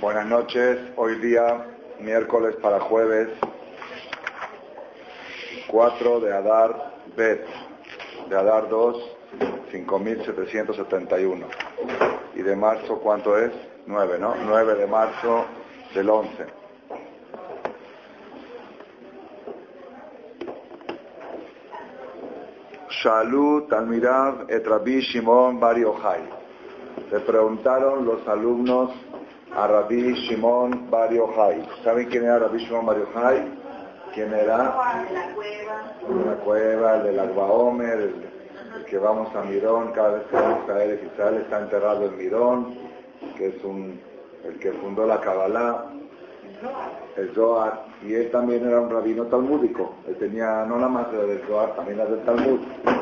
Buenas noches, hoy día miércoles para jueves 4 de Adar Bet, de Adar 2, 5771. Y de marzo, ¿cuánto es? 9, ¿no? 9 de marzo del 11. Shalut Talmirav et Shimon Bar Yochai. Le preguntaron los alumnos a Rabbi Shimon Bar. ¿Saben quién era Rabbi Shimon Bar? ¿Quién era? La cueva. La cueva, el del Agbaomer, el, el que vamos a Mirón, cada vez que vamos a Israel está enterrado en Mirón, que es un, el que fundó la Kabbalah, el Zohar, y él también era un rabino talmúdico, él tenía no la más del Zohar, también la del Talmud.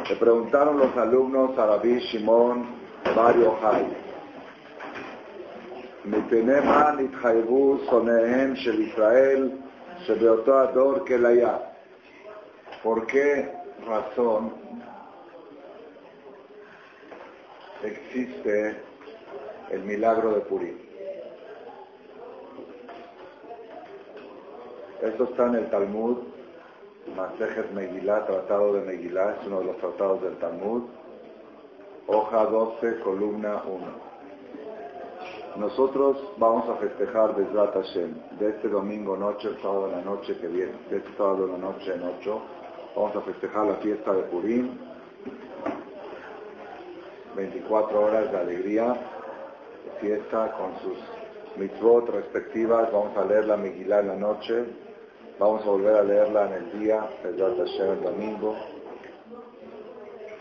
Le preguntaron los alumnos a Rabbi Shimon Bar Yochai, מפני מה נתחייבו שונאיהם של ישראל שבאותו הדור כליה? ¿Por qué razón existe el milagro de Purim? Esto está en el Talmud, Masejet Megillah, Tratado de Megillah, es uno de los tratados del Talmud, hoja 12, columna 1. Nosotros vamos a festejar Bezrat Hashem de este domingo noche, el sábado de la noche que viene, de este sábado de la noche en 8, vamos a festejar la fiesta de Purim, 24 horas de alegría, fiesta con sus mitzvot respectivas, vamos a leer la Megillah en la noche, vamos a volver a leerla en el día, Bezrat Hashem el domingo,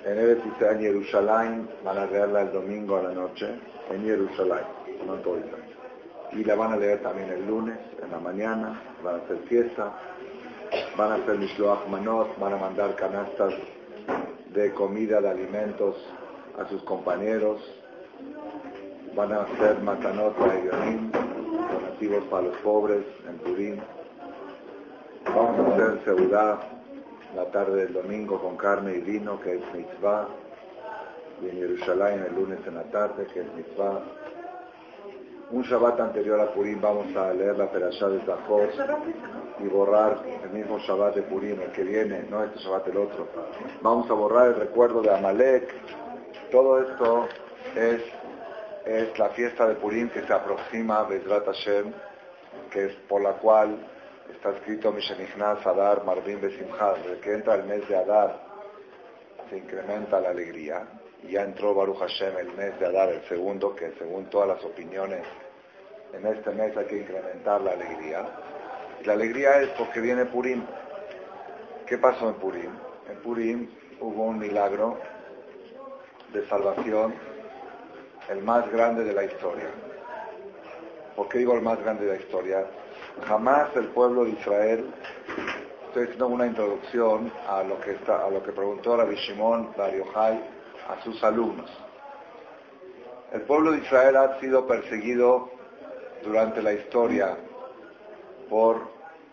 en Eretz Israel, Jerusalén, van a leerla el domingo a la noche, en Jerusalén no en todo. Y la van a leer también el lunes, en la mañana, van a hacer fiesta, van a hacer Mishloach Manot, van a mandar canastas de comida, de alimentos a sus compañeros, van a hacer Matanot Yonim, donativos para los pobres en Purim. Vamos a hacer Seudá la tarde del domingo con carne y vino, que es mitzvah, y en Jerusalén el lunes en la tarde, que es mitzvah. Un Shabbat anterior a Purim vamos a leer la Perashá de Zahor y borrar el mismo Shabbat de Purim, el que viene, no este Shabbat, el otro. Vamos a borrar el recuerdo de Amalek. Todo esto es, es la fiesta de Purim que se aproxima Bezrat Hashem, que es por la cual está escrito Mishenichnas Adar Marvin Besimcha, desde que entra el mes de Adar se incrementa la alegría. Y ya entró Baruch Hashem el mes de Adar, el segundo, que según todas las opiniones, en este mes hay que incrementar la alegría. Y la alegría es porque viene Purim. ¿Qué pasó en Purim? En Purim hubo un milagro de salvación, el más grande de la historia. ¿Por qué digo el más grande de la historia? Jamás el pueblo de Israel, estoy haciendo una introducción a lo que, está, a lo que preguntó Rabbi Shimon Bar Yochai a sus alumnos. El pueblo de Israel ha sido perseguido durante la historia por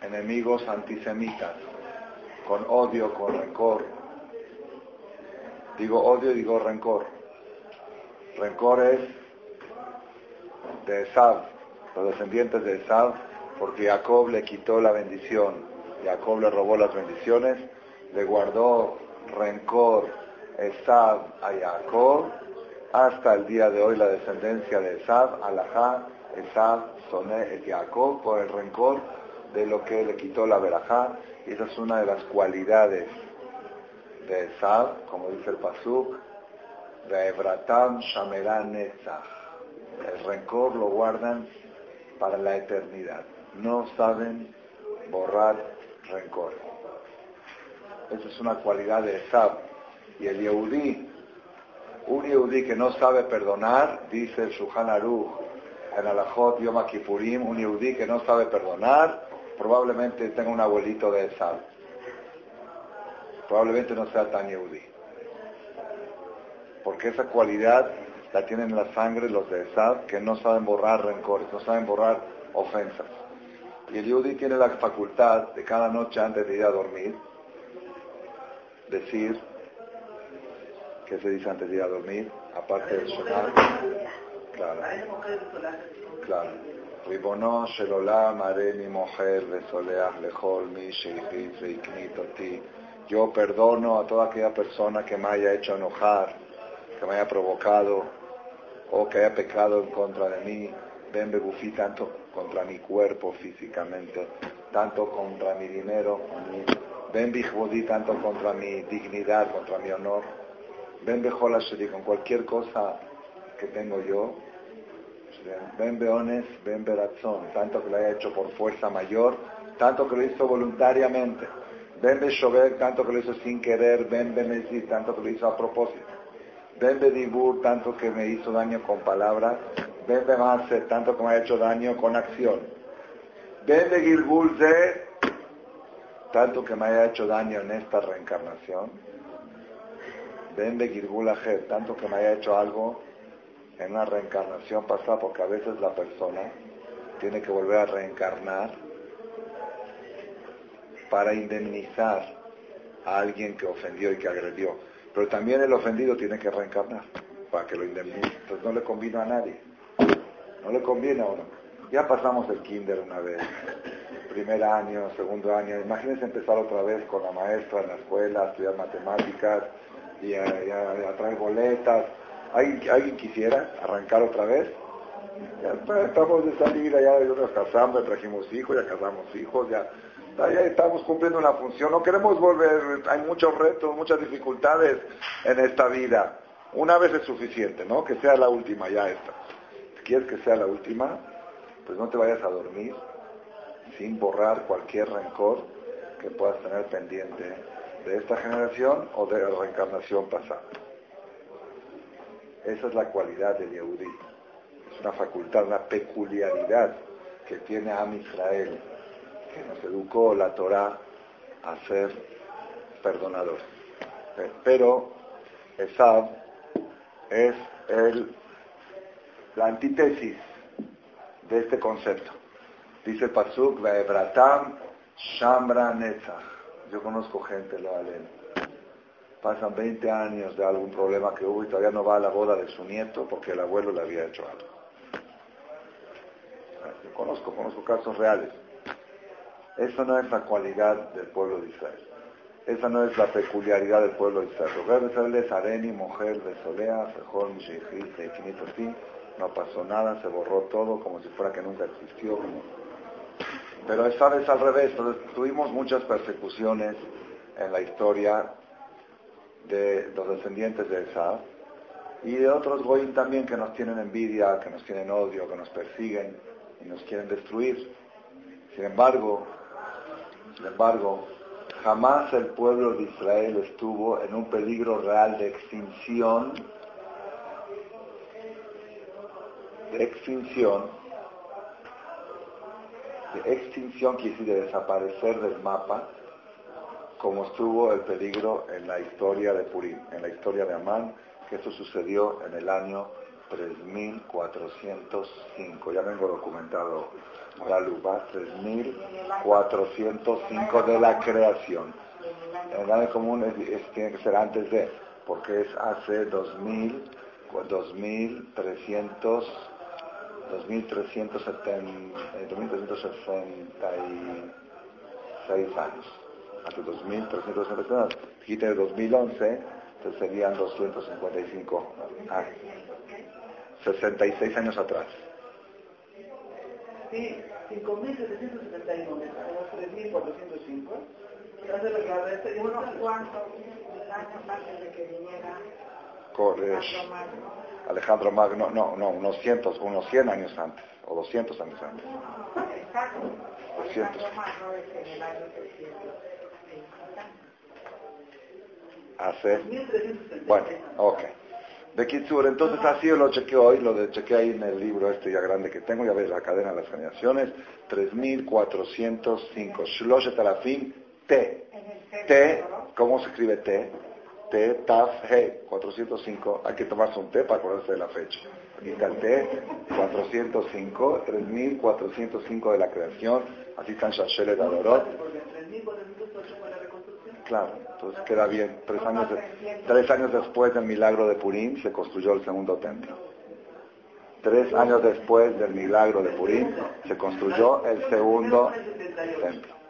enemigos antisemitas, con odio, con rencor. Digo odio, digo rencor. Rencor es de Esab, los descendientes de Esab, porque Jacob le quitó la bendición, Jacob le robó las bendiciones, le guardó rencor Esab a Jacob, hasta el día de hoy la descendencia de Esab, Alajá, Esab, Soné, et Jacob, por el rencor de lo que le quitó la verajá, y esa es una de las cualidades de Esab, como dice el Pasuk, de Ebratam Shameran Netzach. El rencor lo guardan para la eternidad. No saben borrar rencor. Esa es una cualidad de Esab. Y el Yehudí, un Yehudí que no sabe perdonar, dice el Shuhan Aruch, en Alajot Yom Kippurim, un Yehudí que no sabe perdonar, probablemente tenga un abuelito de Esab. Probablemente no sea tan Yehudí. Porque esa cualidad la tienen en la sangre los de Esab, que no saben borrar rencores, no saben borrar ofensas. Y el Yehudí tiene la facultad de cada noche antes de ir a dormir, decir, ¿qué se dice antes de ir a dormir? Aparte del sonar, claro, Claro. ריבונו של עולם, הריני מוחל וסולח לכל מי שהכריז והקנית אותי. Yo perdono a toda aquella persona que me haya hecho enojar, que me haya provocado o que haya pecado en contra de mí. Ven, Bebufi, tanto contra mi cuerpo físicamente, tanto contra mi dinero, ven, Bijbodí, tanto contra mi dignidad, contra mi honor. Ven, Bejolasheri, con cualquier cosa que tengo yo, ven Beones, ven Berazón, tanto que lo haya hecho por fuerza mayor, tanto que lo hizo voluntariamente. Ven Beshover, tanto que lo hizo sin querer, ven Benezir, tanto que lo hizo a propósito. Ven Bedibur, tanto que me hizo daño con palabras. Ven Bemase, tanto me ha hecho daño con acción. Ven de Gilgulze, tanto que me haya hecho daño en esta reencarnación. Ven de Gilgulajet, tanto que me haya hecho algo en una reencarnación pasada, porque a veces la persona tiene que volver a reencarnar para indemnizar a alguien que ofendió y que agredió. Pero también el ofendido tiene que reencarnar para que lo indemnice. Entonces no le conviene a nadie. No le conviene a uno. Ya pasamos el kinder una vez, primer año, segundo año. Imagínense empezar otra vez con la maestra en la escuela, estudiar matemáticas y a traer boletas ¿Alguien, quisiera arrancar otra vez? Ya estamos de salida, ya nos casamos, ya trajimos hijos, ya casamos hijos, ya, ya estamos cumpliendo una función. No queremos volver, hay muchos retos, muchas dificultades en esta vida. Una vez es suficiente, ¿no? Que sea la última, ya esta. Quieres que sea la última, pues no te vayas a dormir sin borrar cualquier rencor que puedas tener pendiente de esta generación o de la reencarnación pasada. Esa es la cualidad del Yehudí. Es una facultad, una peculiaridad que tiene Am Israel, que nos educó la Torah a ser perdonadores. Pero Esab es el, la antítesis de este concepto. Dice Pasuk, Vaebratam Shambra Netzach. Yo conozco gente, lo leen pasan 20 años de algún problema que hubo y todavía no va a la boda de su nieto porque el abuelo le había hecho algo. Yo conozco, conozco casos reales. Esa no es la cualidad del pueblo de Israel. Esa no es la peculiaridad del pueblo de Israel. Israel es Areni, mujer de Solea, Fejol, Mishijil, infinito así. No pasó nada, se borró todo como si fuera que nunca existió. Pero esta vez al revés. tuvimos muchas persecuciones en la historia de los descendientes de Esa y de otros Goyim también que nos tienen envidia, que nos tienen odio, que nos persiguen y nos quieren destruir. Sin embargo, sin embargo, jamás el pueblo de Israel estuvo en un peligro real de extinción, de extinción, de extinción quiere decir de desaparecer del mapa, como estuvo el peligro en la historia de Purim, en la historia de Amán, que esto sucedió en el año 3405. Ya vengo documentado la Luba, 3405 de la creación. En el año común tiene que ser antes de, porque es hace 2000, 2300, 2366 años hace 2.360 quite de 2011, entonces serían 255 años. 66 años atrás. Sí, 5.771 3.405. ¿Unos cuantos años antes de que viniera Alejandro Magno, no, no, unos cientos, unos 100 años antes, o 200 años antes. Exacto. 200. hace... Bueno, ok. De Kitsur, entonces así yo lo chequeé hoy, lo de chequeé ahí en el libro este ya grande que tengo, ya ves la cadena de las generaciones, 3405, Shloshet Alafim, T. T, ¿cómo se escribe T? T, Taf, He, 405, hay que tomarse un T para acordarse de la fecha. Aquí está el T, 405, 3405 de la creación, así están Shashelet Adorot. Claro, entonces queda bien. Tres años, tres años después del milagro de Purim se construyó el segundo templo. Tres años después del milagro de Purim, se construyó el segundo templo.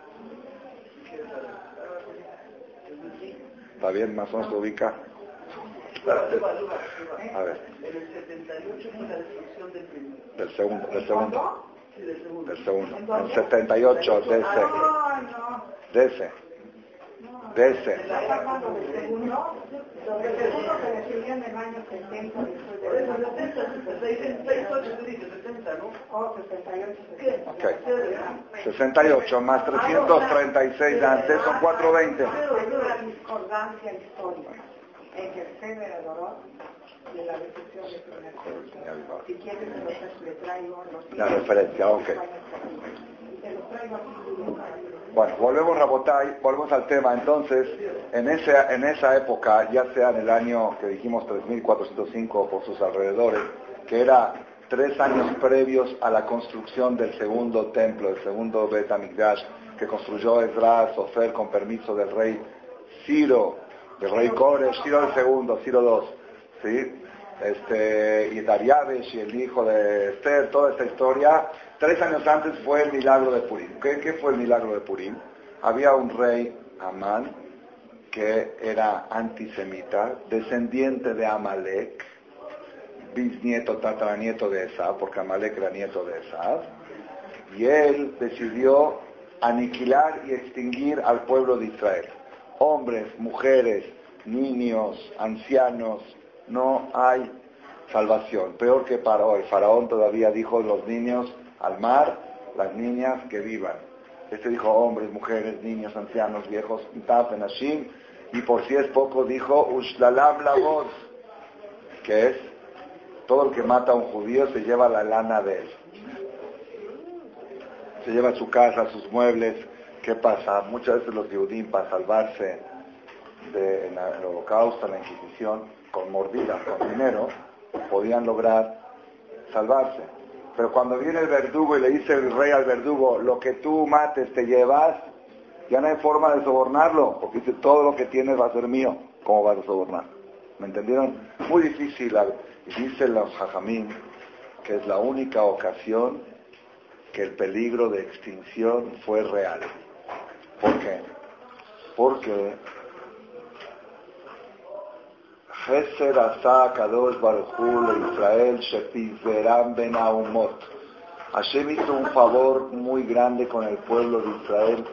¿Está bien? Más o menos se ubica. A ver. Del segundo, del segundo. Del segundo. El 78, de ese. De ese. De ese. Sobre el segundo se decidió en el año 70 Ok. 68 más 336 antes son 420. Una discordancia histórica entre el generador de la de Si quieres, le traigo los La referencia, ok. Bueno, volvemos a votar, volvemos al tema. Entonces, en, ese, en esa época, ya sea en el año que dijimos 3405 por sus alrededores, que era tres años previos a la construcción del segundo templo, el segundo Bet que construyó Esdras Sofer con permiso del rey Ciro, del rey Kores, Ciro el segundo, Ciro II, ¿sí? Este, y Dariabesh y el hijo de Esther, toda esta historia, Tres años antes fue el milagro de Purim. ¿Qué, fue el milagro de Purim? Había un rey, Amán, que era antisemita, descendiente de Amalek, bisnieto, tataranieto de Esab, porque Amalek era nieto de Esab, y él decidió aniquilar y extinguir al pueblo de Israel. Hombres, mujeres, niños, ancianos, no hay salvación. Peor que para hoy. Faraón todavía dijo los niños al mar las niñas que vivan. Este dijo hombres, mujeres, niños, ancianos, viejos, y por si es poco dijo Ushlalam la voz, que es todo el que mata a un judío se lleva la lana de él. Se lleva su casa, sus muebles. ¿Qué pasa? Muchas veces los judíos para salvarse del holocausto, la Inquisición, con mordidas, con dinero, podían lograr salvarse. Pero cuando viene el verdugo y le dice el rey al verdugo, lo que tú mates te llevas, ya no hay forma de sobornarlo, porque dice, todo lo que tienes va a ser mío. ¿Cómo vas a sobornar? ¿Me entendieron? Muy difícil. Dice los jajamín que es la única ocasión que el peligro de extinción fue real. ¿Por qué? Porque Geser asa Kadosh Baruchul Israel Shepizveram Ben Aumot. Hashem hizo un favor muy grande con el pueblo de Israel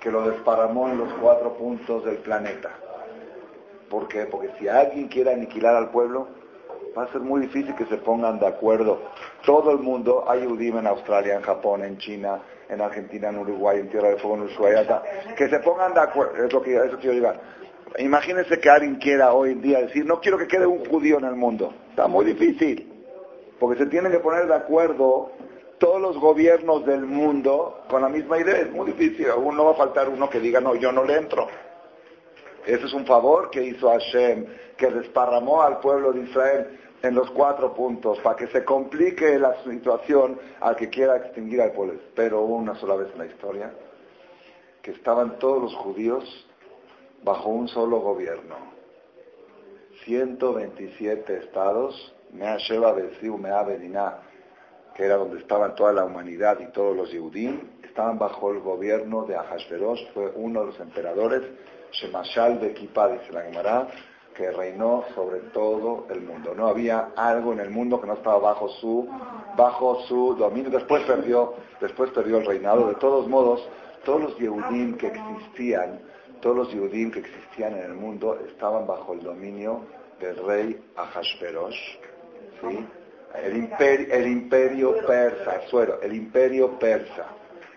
que lo desparramó en los cuatro puntos del planeta. ¿Por qué? Porque si alguien quiere aniquilar al pueblo, va a ser muy difícil que se pongan de acuerdo. Todo el mundo, hay Udim en Australia, en Japón, en China, en Argentina, en Uruguay, en Tierra del Fuego, en Ushuaia, que se pongan de acuerdo, es lo que eso quiero llegar Imagínense que alguien quiera hoy en día decir, no quiero que quede un judío en el mundo. Está muy difícil, porque se tienen que poner de acuerdo todos los gobiernos del mundo con la misma idea. Es muy difícil. Aún no va a faltar uno que diga, no, yo no le entro. Ese es un favor que hizo Hashem, que desparramó al pueblo de Israel en los cuatro puntos, para que se complique la situación al que quiera extinguir al pueblo. Pero una sola vez en la historia, que estaban todos los judíos bajo un solo gobierno. 127 estados, Mea Sheva Mea que era donde estaban toda la humanidad y todos los Yehudim, estaban bajo el gobierno de Ahasverosh, fue uno de los emperadores, Shemashal de Kippah, dice la que reinó sobre todo el mundo. No había algo en el mundo que no estaba bajo su, bajo su dominio. Después perdió, después perdió el reinado. De todos modos, todos los Yehudim que existían, todos los Yehudim que existían en el mundo estaban bajo el dominio del rey Ahasverosh, ¿sí? el, imperio, el persa, suero, el imperio persa.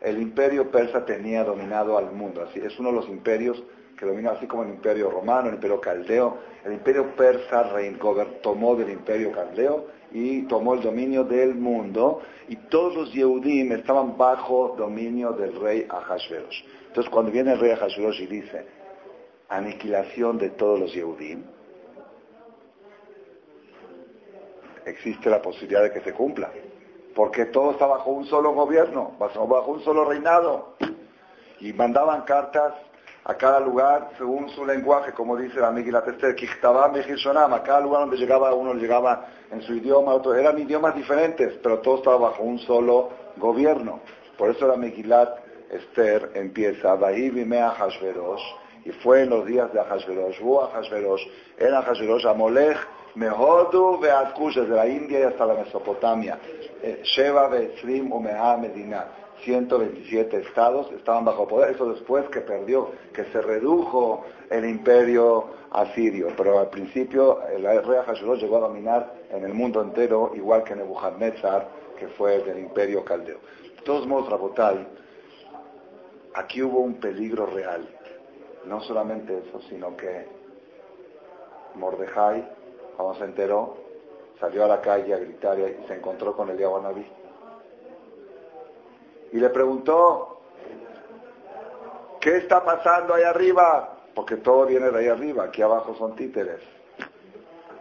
El imperio persa tenía dominado al mundo, así es uno de los imperios que dominó, así como el imperio romano, el imperio caldeo. El imperio persa tomó del imperio caldeo y tomó el dominio del mundo y todos los Yehudim estaban bajo dominio del rey Ahasverosh. Entonces, cuando viene el rey Ahasuerus y dice, aniquilación de todos los Yehudim, existe la posibilidad de que se cumpla. Porque todo está bajo un solo gobierno, bajo un solo reinado. Y mandaban cartas a cada lugar según su lenguaje, como dice la Miguel Atester, a cada lugar donde llegaba uno llegaba en su idioma, otro, eran idiomas diferentes, pero todo estaba bajo un solo gobierno. Por eso la Megilat Esther empieza, Vimea Hashverosh, y fue en los días de Ahashverosh, Hu Ahashverosh, era Ahashverosh, Amolech, Mehodu, Beatkush, desde la India y hasta la Mesopotamia, eh, Sheva, Betzrim, Umeha, Medina 127 estados estaban bajo poder. Eso después que perdió, que se redujo el imperio asirio. Pero al principio el rey Hashverosh llegó a dominar en el mundo entero, igual que Nebuchadnezzar, que fue del imperio caldeo. De todos modos, Rabotai, aquí hubo un peligro real. No solamente eso, sino que Mordejai, cuando se enteró, salió a la calle a gritar y se encontró con el Naví y le preguntó, ¿qué está pasando ahí arriba? Porque todo viene de ahí arriba, aquí abajo son títeres.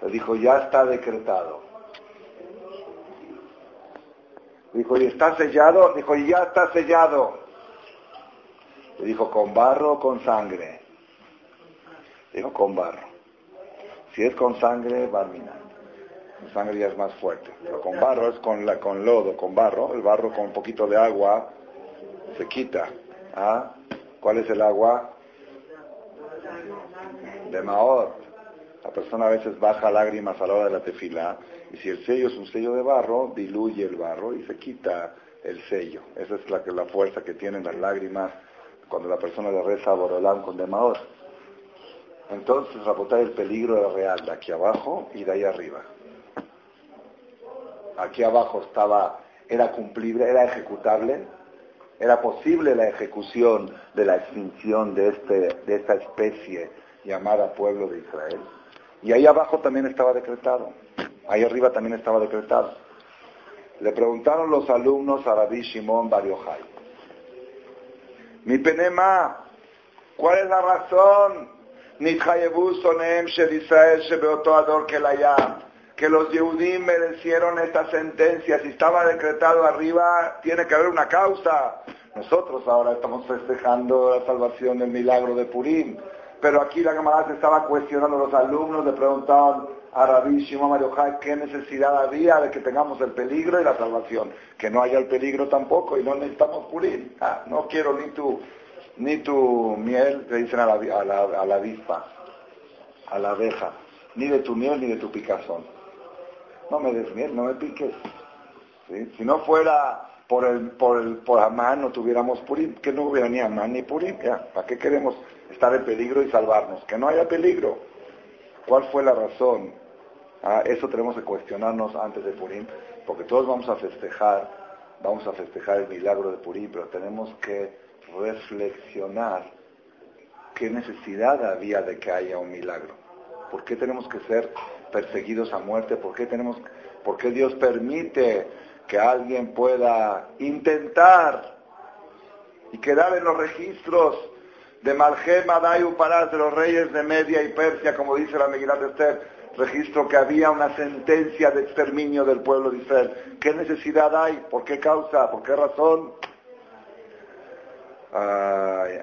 Le dijo, ya está decretado. Dijo, ¿y está sellado? Dijo, y ya está sellado. Le dijo, ¿con barro o con sangre? Dijo, con barro. Si es con sangre, va a la sangre ya es más fuerte. Pero con barro es con, la, con lodo, con barro. El barro con un poquito de agua se quita. ¿Ah? ¿Cuál es el agua? De Maor. La persona a veces baja lágrimas a la hora de la tefila. Y si el sello es un sello de barro, diluye el barro y se quita el sello. Esa es la, la fuerza que tienen las lágrimas cuando la persona le reza a Borolán con de Maor. Entonces, rapotar el peligro real de aquí abajo y de ahí arriba aquí abajo estaba, era cumplible, era ejecutable, era posible la ejecución de la extinción de, este, de esta especie llamada pueblo de Israel. Y ahí abajo también estaba decretado, ahí arriba también estaba decretado. Le preguntaron los alumnos a Rabbi Shimon Bar mi penema, ¿cuál es la razón? Que los Yehudim merecieron esta sentencia. Si estaba decretado arriba, tiene que haber una causa. Nosotros ahora estamos festejando la salvación del milagro de Purim. Pero aquí la camarada se estaba cuestionando, los alumnos le preguntaban a Rabbi Shimon qué necesidad había de que tengamos el peligro y la salvación. Que no haya el peligro tampoco y no necesitamos Purim. Ah, no quiero ni tu, ni tu miel, le dicen a a la, a la avispa, a la abeja, ni de tu miel ni de tu picazón no me des no me piques. Si no fuera por el, por el, por Amán no tuviéramos Purim, que no hubiera ni Amán ni Purim, ¿para qué queremos estar en peligro y salvarnos? Que no haya peligro. ¿Cuál fue la razón? Ah, eso tenemos que cuestionarnos antes de Purim, porque todos vamos a festejar, vamos a festejar el milagro de Purim, pero tenemos que reflexionar qué necesidad había de que haya un milagro. ¿Por qué tenemos que ser perseguidos a muerte? ¿Por qué, tenemos, por qué Dios permite que alguien pueda intentar y quedar en los registros de Malhem, Adayu, Parás, de los reyes de Media y Persia, como dice la Megillat de Esther, registro que había una sentencia de exterminio del pueblo de Israel. ¿Qué necesidad hay? ¿Por qué causa? ¿Por qué razón? Ay,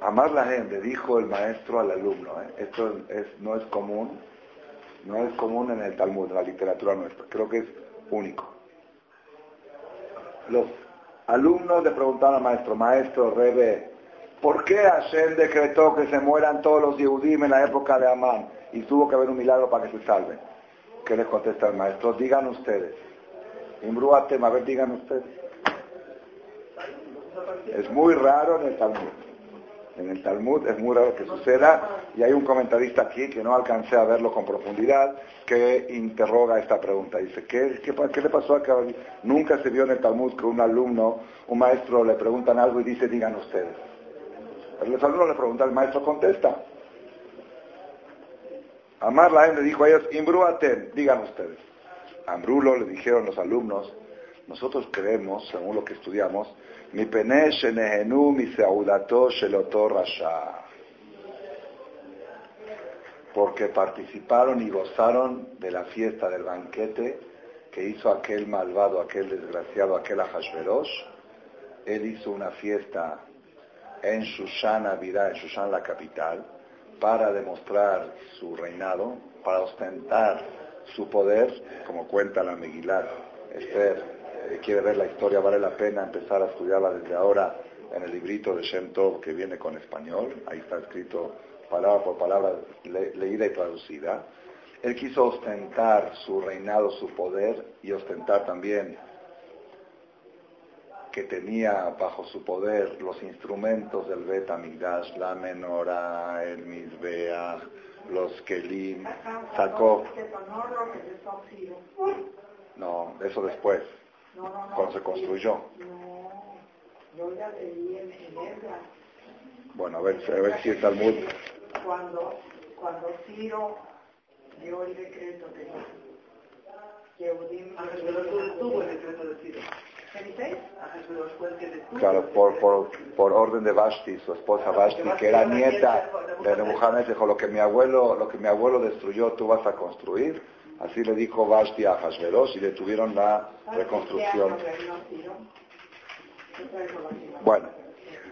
amar la gente, dijo el maestro al alumno. ¿eh? Esto es, no es común no es común en el Talmud, en la literatura nuestra. Creo que es único. Los alumnos le preguntaron al maestro, maestro, Rebe, ¿por qué Hashem decretó que se mueran todos los Yehudim en la época de Amán y tuvo que haber un milagro para que se salven? ¿Qué les contesta el maestro? Digan ustedes. Imbruatem, a ver, digan ustedes. Es muy raro en el Talmud. En el Talmud es muy raro que suceda y hay un comentarista aquí que no alcancé a verlo con profundidad que interroga esta pregunta. Dice, ¿qué, qué, le pasó a Cabal? Nunca se vio en el Talmud que un alumno, un maestro le preguntan algo y dice, digan ustedes. Pero los alumnos le preguntan, el maestro contesta. Amar la le dijo a ellos, imbrúaten, digan ustedes. Ambrulo le dijeron los alumnos, nosotros creemos, según lo que estudiamos, mi mi rasha. Porque participaron y gozaron de la fiesta del banquete que hizo aquel malvado, aquel desgraciado, aquel Ahashverosh. Él hizo una fiesta en Shushan Avirá, en Shushan la capital, para demostrar su reinado, para ostentar su poder, como cuenta la Megilat. Esther eh, quiere ver la historia, vale la pena empezar a estudiarla desde ahora en el librito de Shem Tov que viene con español, ahí está escrito palabra por palabra leída y traducida. Él quiso ostentar su reinado, su poder y ostentar también que tenía bajo su poder los instrumentos del Bet Amigdash, la menorá, el Mizbeach, los Kelim, sacó... No, eso después, cuando se construyó. Bueno, a ver, a ver si el Talmud... Cuando, cuando Ciro dio el decreto de Yehudim... tuvo el decreto de Ciro. Claro, por, por, por orden de Vashti, su esposa Vashti, que era nieta de Nebuchadnezzar, dijo, lo que mi abuelo, lo que mi abuelo destruyó, tú vas a construir. Así le dijo Vashti a Hashverosh y detuvieron la reconstrucción. Bueno,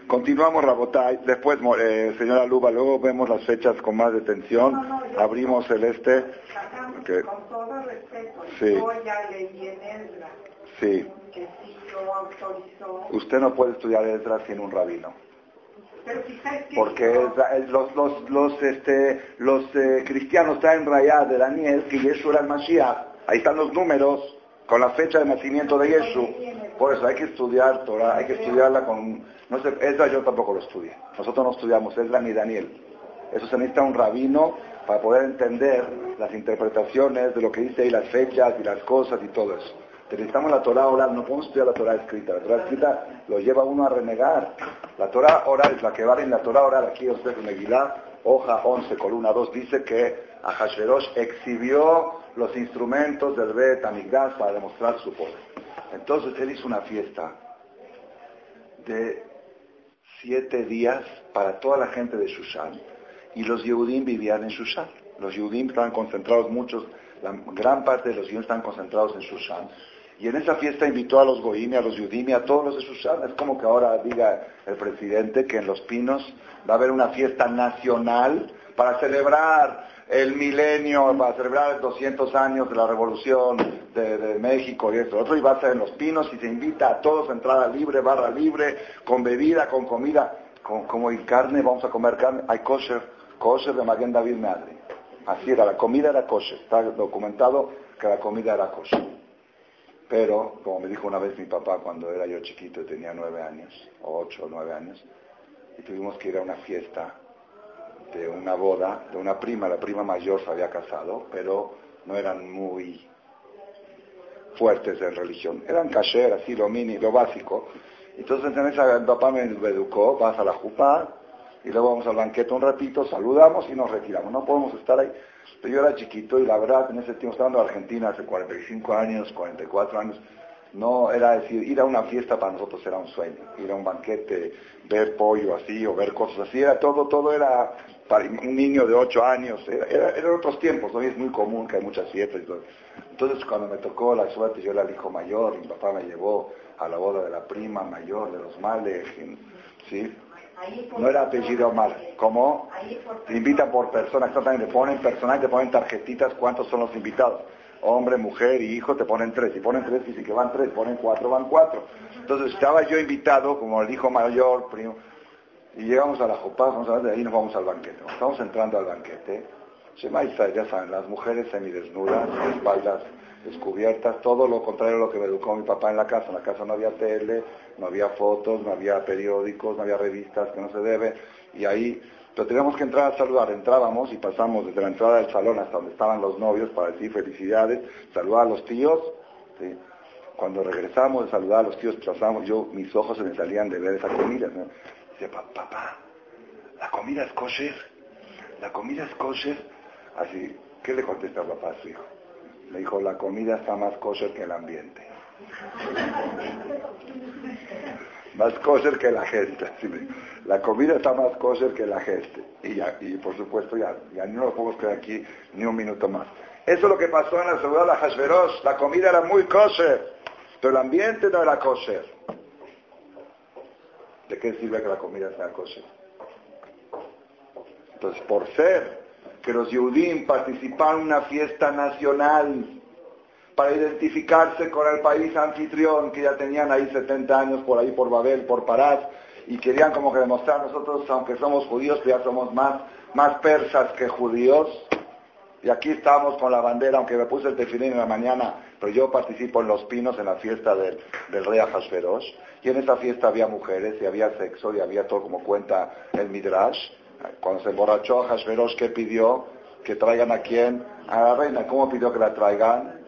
continuamos Rabotay. Después, eh, señora Luba, luego vemos las fechas con más detención. Abrimos el este. Con todo respeto, sí. Sí. Usted no puede estudiar letras sin un rabino. Porque los, los, los, este, los eh, cristianos traen rayá de Daniel que Yeshua era el Mashiach. Ahí están los números con la fecha de nacimiento de Yeshua. Por eso hay que estudiar Torah, hay que estudiarla con... No sé, esa yo tampoco lo estudié. Nosotros no estudiamos Esdra ni Daniel. Eso se necesita un rabino para poder entender las interpretaciones de lo que dice ahí, las fechas y las cosas y todo eso. Necesitamos la Torah oral, no podemos estudiar la Torah escrita. La Torah escrita lo lleva uno a renegar. La Torah oral es la que vale en la Torah oral. Aquí Yosef Megilá, hoja 11, columna 2, dice que Ahashverosh exhibió los instrumentos del Bet Amigdash para demostrar su poder. Entonces él hizo una fiesta de siete días para toda la gente de Shushan y los Yehudim vivían en Shushan. Los Yehudim estaban concentrados, muchos, la gran parte de los Yehudim están concentrados en Shushan. Y en esa fiesta invitó a los Goim, a los Yudim y a todos los de Susana. Es como que ahora diga el presidente que en Los Pinos va a haber una fiesta nacional para celebrar el milenio, para celebrar 200 años de la revolución de, México y esto. Otro y va a ser en Los Pinos y se invita a todos, entrada libre, barra libre, con bebida, con comida. como hay carne, vamos a comer carne. Hay kosher, kosher de Maguen David Madre. Así era, la comida era kosher. Está documentado que la comida era kosher. Pero, como me dijo una vez mi papá cuando era yo chiquito tenía nueve años, o ocho o nueve años, y tuvimos que ir a una fiesta de una boda de una prima, la prima mayor se había casado, pero no eran muy fuertes en religión, eran kasher, así lo mini, lo básico. Entonces en esa mi papá me educó, vas a la jupá, y luego vamos al banquete un ratito, saludamos y nos retiramos. No podemos estar ahí. Pero yo era chiquito y la verdad, en ese tiempo, estaba en Argentina hace 45 años, 44 años, no era decir, ir a una fiesta para nosotros era un sueño, ir a un banquete, ver pollo así o ver cosas así, era todo, todo era para un niño de 8 años, era, eran otros tiempos, hoy es muy común que hay muchas fiestas y todo. Entonces cuando me tocó la suerte, yo era el hijo mayor, mi papá me llevó a la boda de la prima mayor de los males, ¿sí? No era apellido mal. ¿Cómo? Te invitan por persona, exactamente. Te ponen personal, te ponen tarjetitas, cuántos son los invitados. Hombre, mujer y hijo te ponen tres. Si ponen tres, dicen que van tres. Ponen cuatro, van cuatro. Entonces estaba yo invitado, como el hijo mayor, primo. Y llegamos a la Jopá, vamos a ver, de ahí nos vamos al banquete. Estamos entrando al banquete. Ya saben, las mujeres semidesnudas, espaldas descubiertas, todo lo contrario a lo que me educó mi papá en la casa. En la casa no había tele, no había fotos, no había periódicos, no había revistas, que no se debe, y ahí, pero teníamos que entrar a saludar, entrábamos y pasamos desde la entrada del salón hasta donde estaban los novios para decir felicidades, saludar a los tíos, cuando regresamos de saludar a los tíos, pasamos, yo, mis ojos se me salían de ver esa comida, ¿no? decía, papá, la comida es kosher, la comida es kosher, así, ¿qué le contesta papá a su hijo? Le dijo, la comida está más kosher que el ambiente. más kosher que la gente. La comida está más kosher que la gente. Y, ya, y por supuesto ya, ya no lo podemos quedar aquí ni un minuto más. Eso es lo que pasó en la ciudad de la Hashverosh. La comida era muy kosher, pero el ambiente no era kosher. ¿De qué sirve que la comida sea kosher? Entonces, por ser que los Yehudim participaron en una fiesta nacional para identificarse con el país anfitrión, que ya tenían ahí 70 años por ahí, por Babel, por Parás, y querían como que demostrar nosotros, aunque somos judíos, que ya somos más, más persas que judíos. Y aquí estamos con la bandera, aunque me puse el tefilín en la mañana, pero yo participo en Los Pinos, en la fiesta del, del rey Ahasverosh. Y en esa fiesta había mujeres, y había sexo, y había todo como cuenta el Midrash. Cuando se emborrachó Ahasverosh, ¿qué pidió? Que traigan a quién? A la reina. ¿Cómo pidió que la traigan?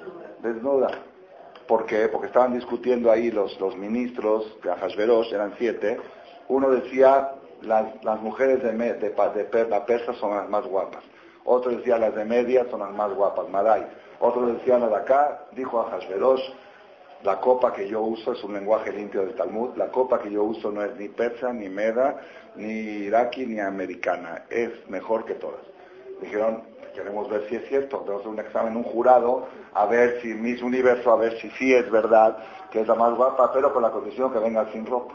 Desnuda. ¿Por qué? Porque estaban discutiendo ahí los, los ministros de Ahasverosh, eran siete, uno decía, las, las mujeres de, de, de, la persa son las más guapas. Otro decía, las de media son las más guapas, Madai. Otro decía, la de acá, dijo a Hashverosh, la copa que yo uso es un lenguaje limpio del Talmud. La copa que yo uso no es ni persa, ni meda, ni iraqui, ni americana. Es mejor que todas. Dijeron, queremos ver si es cierto. Tenemos un examen, un jurado, a ver si Miss Universo, a ver si sí es verdad que es la más guapa, pero con la condición que venga sin ropa.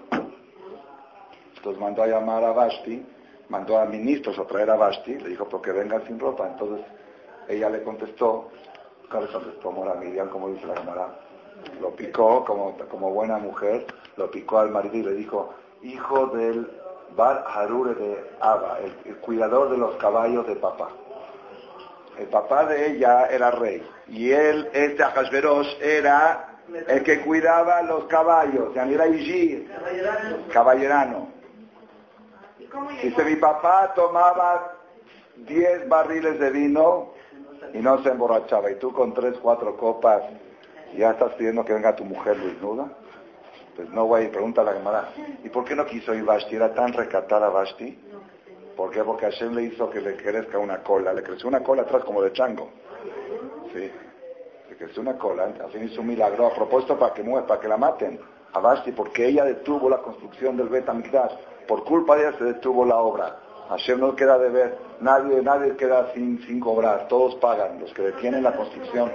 Entonces mandó a llamar a Vashti, mandó a ministros a traer a Vashti, le dijo, porque venga sin ropa. Entonces ella le contestó, ¿qué le contestó Mora Miriam, como dice la cámara? Lo picó como, como buena mujer, lo picó al marido y le dijo, hijo del Bar Harure de Abba, el, cuidador de los caballos de papá. El papá de ella era rey y él, este Ajasveros, era el que cuidaba los caballos, ya era Iji, caballerano. Dice, mi papá tomaba 10 barriles de vino y no se emborrachaba. Y tú con 3, 4 copas ya estás pidiendo que venga tu mujer desnuda. Pues no, güey, pregunta a la cámara. ¿Y por qué no quiso ir Basti? ¿Era tan recatada Basti? ¿Por qué? Porque Hashem le hizo que le crezca una cola. Le creció una cola atrás como de chango. Sí. Le creció una cola. Así hizo un milagro a propósito para que muera, para que la maten. A Basti, porque ella detuvo la construcción del Bet por culpa de ella se detuvo la obra. Hashem no queda de ver, nadie, nadie queda sin, sin cobrar, todos pagan, los que detienen la construcción.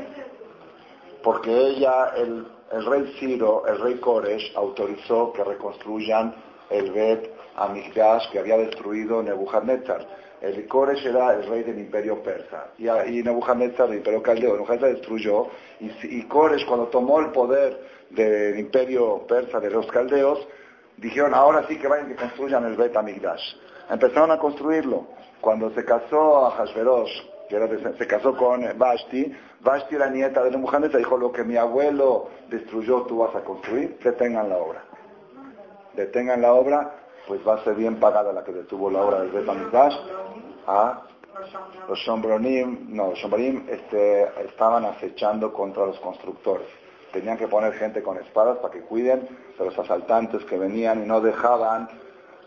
Porque ella, el, el rey Ciro, el rey Koresh, autorizó que reconstruyan el Bet Amigdash que había destruido Nebuchadnezzar. El Koresh era el rey del imperio persa y, y Nebuchadnezzar, el imperio caldeo, Nebuchadnezzar destruyó y, y Koresh cuando tomó el poder del imperio persa de los caldeos, dijeron, ahora sí que vayan que construyan el Bet Amigdash. Empezaron a construirlo. Cuando se casó a Hashverosh, que se casó con Vashti, Vashti era nieta de Nebuchadnezzar, dijo, lo que mi abuelo destruyó, tú vas a construir, detengan la obra. Detengan la obra, pues va a ser bien pagada la que detuvo la obra del Bet. Ah, los Shombronim, no, los Shombronim este, estaban acechando contra los constructores tenían que poner gente con espadas para que cuiden de los asaltantes que venían y no dejaban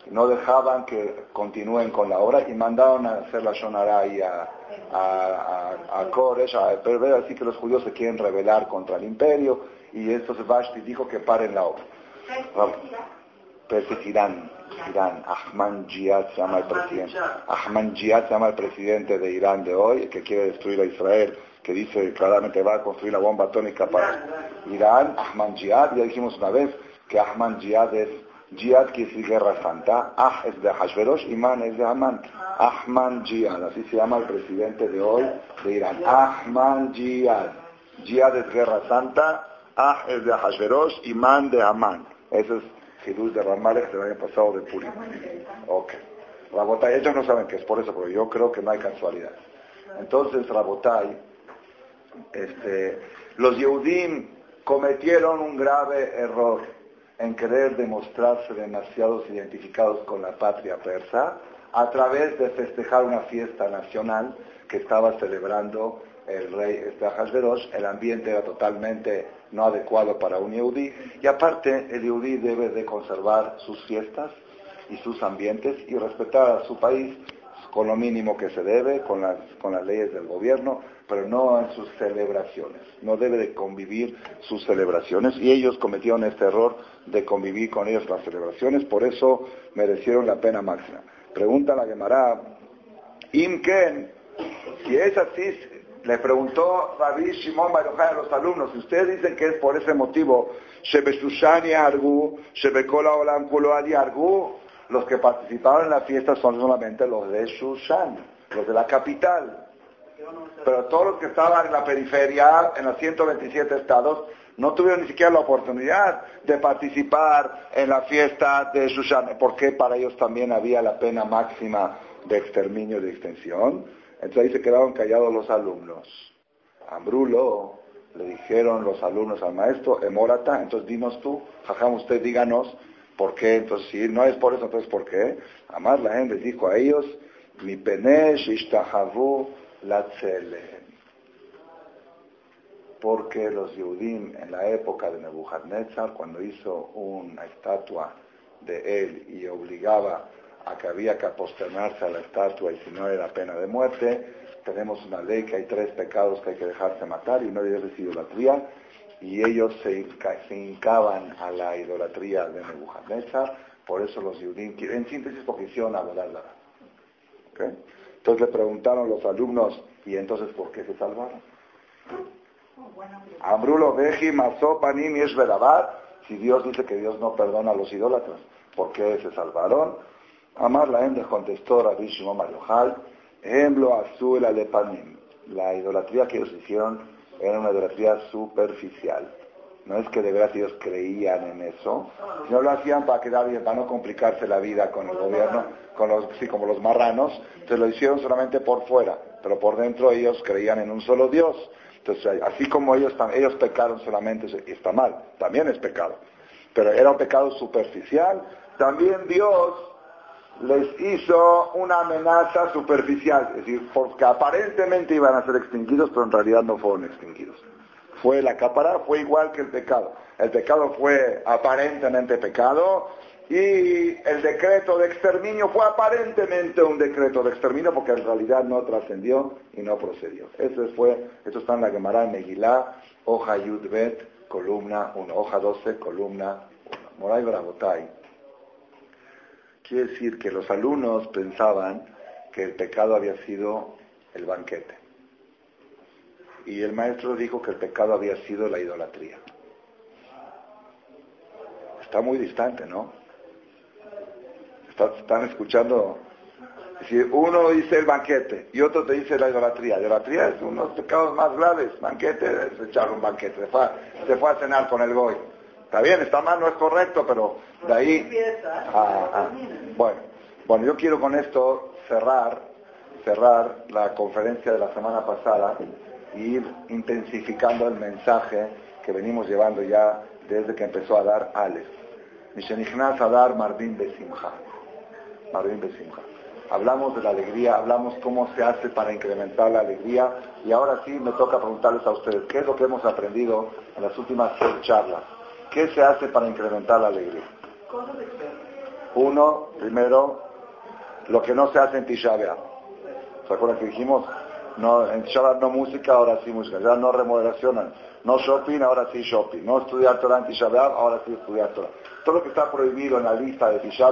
no dejaban que continúen con la obra y mandaron a hacer la Shonara y a, a, a, a Koresh, a así que los judíos se quieren rebelar contra el imperio y entonces Vashti dijo que paren la obra. Irán, Irán, Ahmad Jihad se llama el presidente. Ahmad Jihad se llama el presidente de Irán de hoy, que quiere destruir a Israel que dice claramente va a construir la bomba atómica para Irán, Ahmad Jihad, ya dijimos una vez que Ahmad Jihad es, Jihad que es guerra santa, Ah es de Hashverosh, Iman es de Amán, Ahmad Jihad, así se llama el presidente de hoy de Irán, Ahmad Jihad, Jihad es guerra santa, Ah es de Hashverosh, Iman de Amán, ese es Jesús de Ramalek del año pasado de Purim. Ok. Rabotai, ellos no saben qué es por eso, porque yo creo que no hay casualidad. Entonces, Rabotai, este, los Yehudim cometieron un grave error en querer demostrarse demasiados identificados con la patria persa a través de festejar una fiesta nacional que estaba celebrando el rey este el ambiente era totalmente no adecuado para un Yehudí, y aparte el Yehudí debe de conservar sus fiestas y sus ambientes y respetar a su país con lo mínimo que se debe, con las, con las leyes del gobierno, pero no en sus celebraciones. No debe de convivir sus celebraciones y ellos cometieron este error de convivir con ellos las celebraciones, por eso merecieron la pena máxima. Pregunta la Gemara, Imken, si es así, le preguntó Rabbi Shimon Baruchai a los alumnos, si ustedes dicen que es por ese motivo Argu, Olam Argu. Los que participaron en la fiesta son solamente los de Shushan, los de la capital. Pero todos los que estaban en la periferia, en los 127 estados, no tuvieron ni siquiera la oportunidad de participar en la fiesta de Shushan, porque para ellos también había la pena máxima de exterminio y de extensión. Entonces ahí se quedaron callados los alumnos. Ambrulo le dijeron los alumnos al maestro, Emorata, entonces dinos tú, jajam, usted díganos por qué, entonces si no es por eso, entonces por qué. Además la gente dijo a ellos, mi penesh ishtahavu la porque los Yehudim en la época de Nebuchadnezzar, cuando hizo una estatua de él y obligaba a que había que aposternarse a la estatua y si no era pena de muerte, tenemos una ley que hay tres pecados que hay que dejarse matar y uno de ellos es idolatría y ellos se, hincaban a la idolatría de Nebuchadnezzar, por eso los Yehudim, en síntesis porque hicieron a ¿Okay? Entonces le preguntaron los alumnos, ¿y entonces por qué se salvaron? Ambrulo Beji, Panim y Si Dios dice que Dios no perdona a los idólatras, ¿por qué se salvaron? Amar la les contestó Rabbi Shimon Mariohal, Emblo Azul Alepanim. La idolatría que ellos hicieron era una idolatría superficial. No es que de verdad ellos creían en eso, sino lo hacían para quedar bien, para no complicarse la vida con el gobierno, con los, sí, como los marranos, entonces lo hicieron solamente por fuera, pero por dentro ellos creían en un solo Dios. Entonces, así como ellos, ellos pecaron solamente, está mal, también es pecado. Pero era un pecado superficial. También Dios les hizo una amenaza superficial, es decir, porque aparentemente iban a ser extinguidos, pero en realidad no fueron extinguidos. Fue la cápara, fue igual que el pecado. El pecado fue aparentemente pecado y el decreto de exterminio fue aparentemente un decreto de exterminio porque en realidad no trascendió y no procedió. Eso fue, esto está en la Gemara Megilá, hoja Yudbet, columna 1, hoja 12, columna 1. Moray Brabotay. Quiere decir que los alumnos pensaban que el pecado había sido el banquete. Y el maestro dijo que el pecado había sido la idolatría. Está muy distante, ¿no? están escuchando. Si uno dice el banquete y otro te dice la idolatría. La idolatría es uno de los pecados más graves. Banquete es echar un banquete. Se fue, a cenar con el goy. Está bien, está mal, no es correcto, pero de ahí... bueno, bueno, yo quiero con esto cerrar, cerrar la conferencia de la semana pasada e ir intensificando el mensaje que venimos llevando ya desde que empezó a dar Alex. Mishenichnas Adar Marbin Besimha. Hablamos de la alegría, hablamos cómo se hace para incrementar la alegría y ahora sí me toca preguntarles a ustedes, ¿qué es lo que hemos aprendido en las últimas charlas? ¿Qué se hace para incrementar la alegría? Uno, primero, lo que no se hace en Tisha ¿Se acuerdan que dijimos? No, Tisha no música, ahora sí música. Ya no remodelacionan. No shopping, ahora sí shopping. No estudiar Torah en Tisha ahora sí estudiar Torah. Todo lo que está prohibido en la lista de Tisha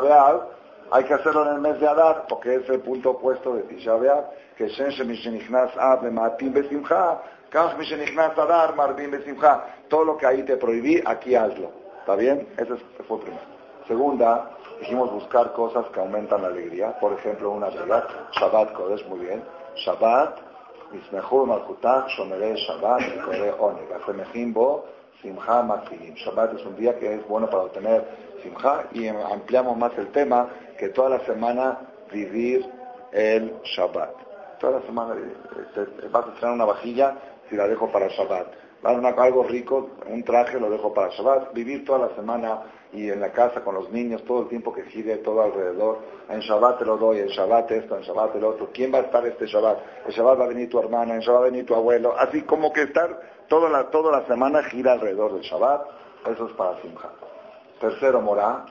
hay que hacerlo en el mes de Adar, porque es el punto opuesto de Tisha B'Av, que Shen Shemishenichnas Ab Matim Besimcha, Kach Mishenichnas Adar Marbim Besimcha. Todo lo que ahí te prohibí, aquí hazlo. ¿Está bien? Eso fue primero. Segunda, dijimos buscar cosas que aumentan la alegría. Por ejemplo, una verdad, Shabbat Kodesh, muy bien. Shabbat, Simcha. Shabbat es un día que es bueno para obtener Simcha y ampliamos más el tema que toda la semana vivir el Shabbat. Toda la semana vas a estrenar una vajilla si la dejo para Shabbat. Algo rico, un traje lo dejo para Shabbat. Vivir toda la semana y en la casa con los niños, todo el tiempo que gire todo alrededor. En Shabbat te lo doy, en Shabbat esto, en Shabbat el otro. ¿Quién va a estar este Shabbat? En Shabbat va a venir tu hermana, en Shabbat va a venir tu abuelo. Así como que estar toda la, toda la semana gira alrededor del Shabbat. Eso es para Simcha. Tercero, Morá.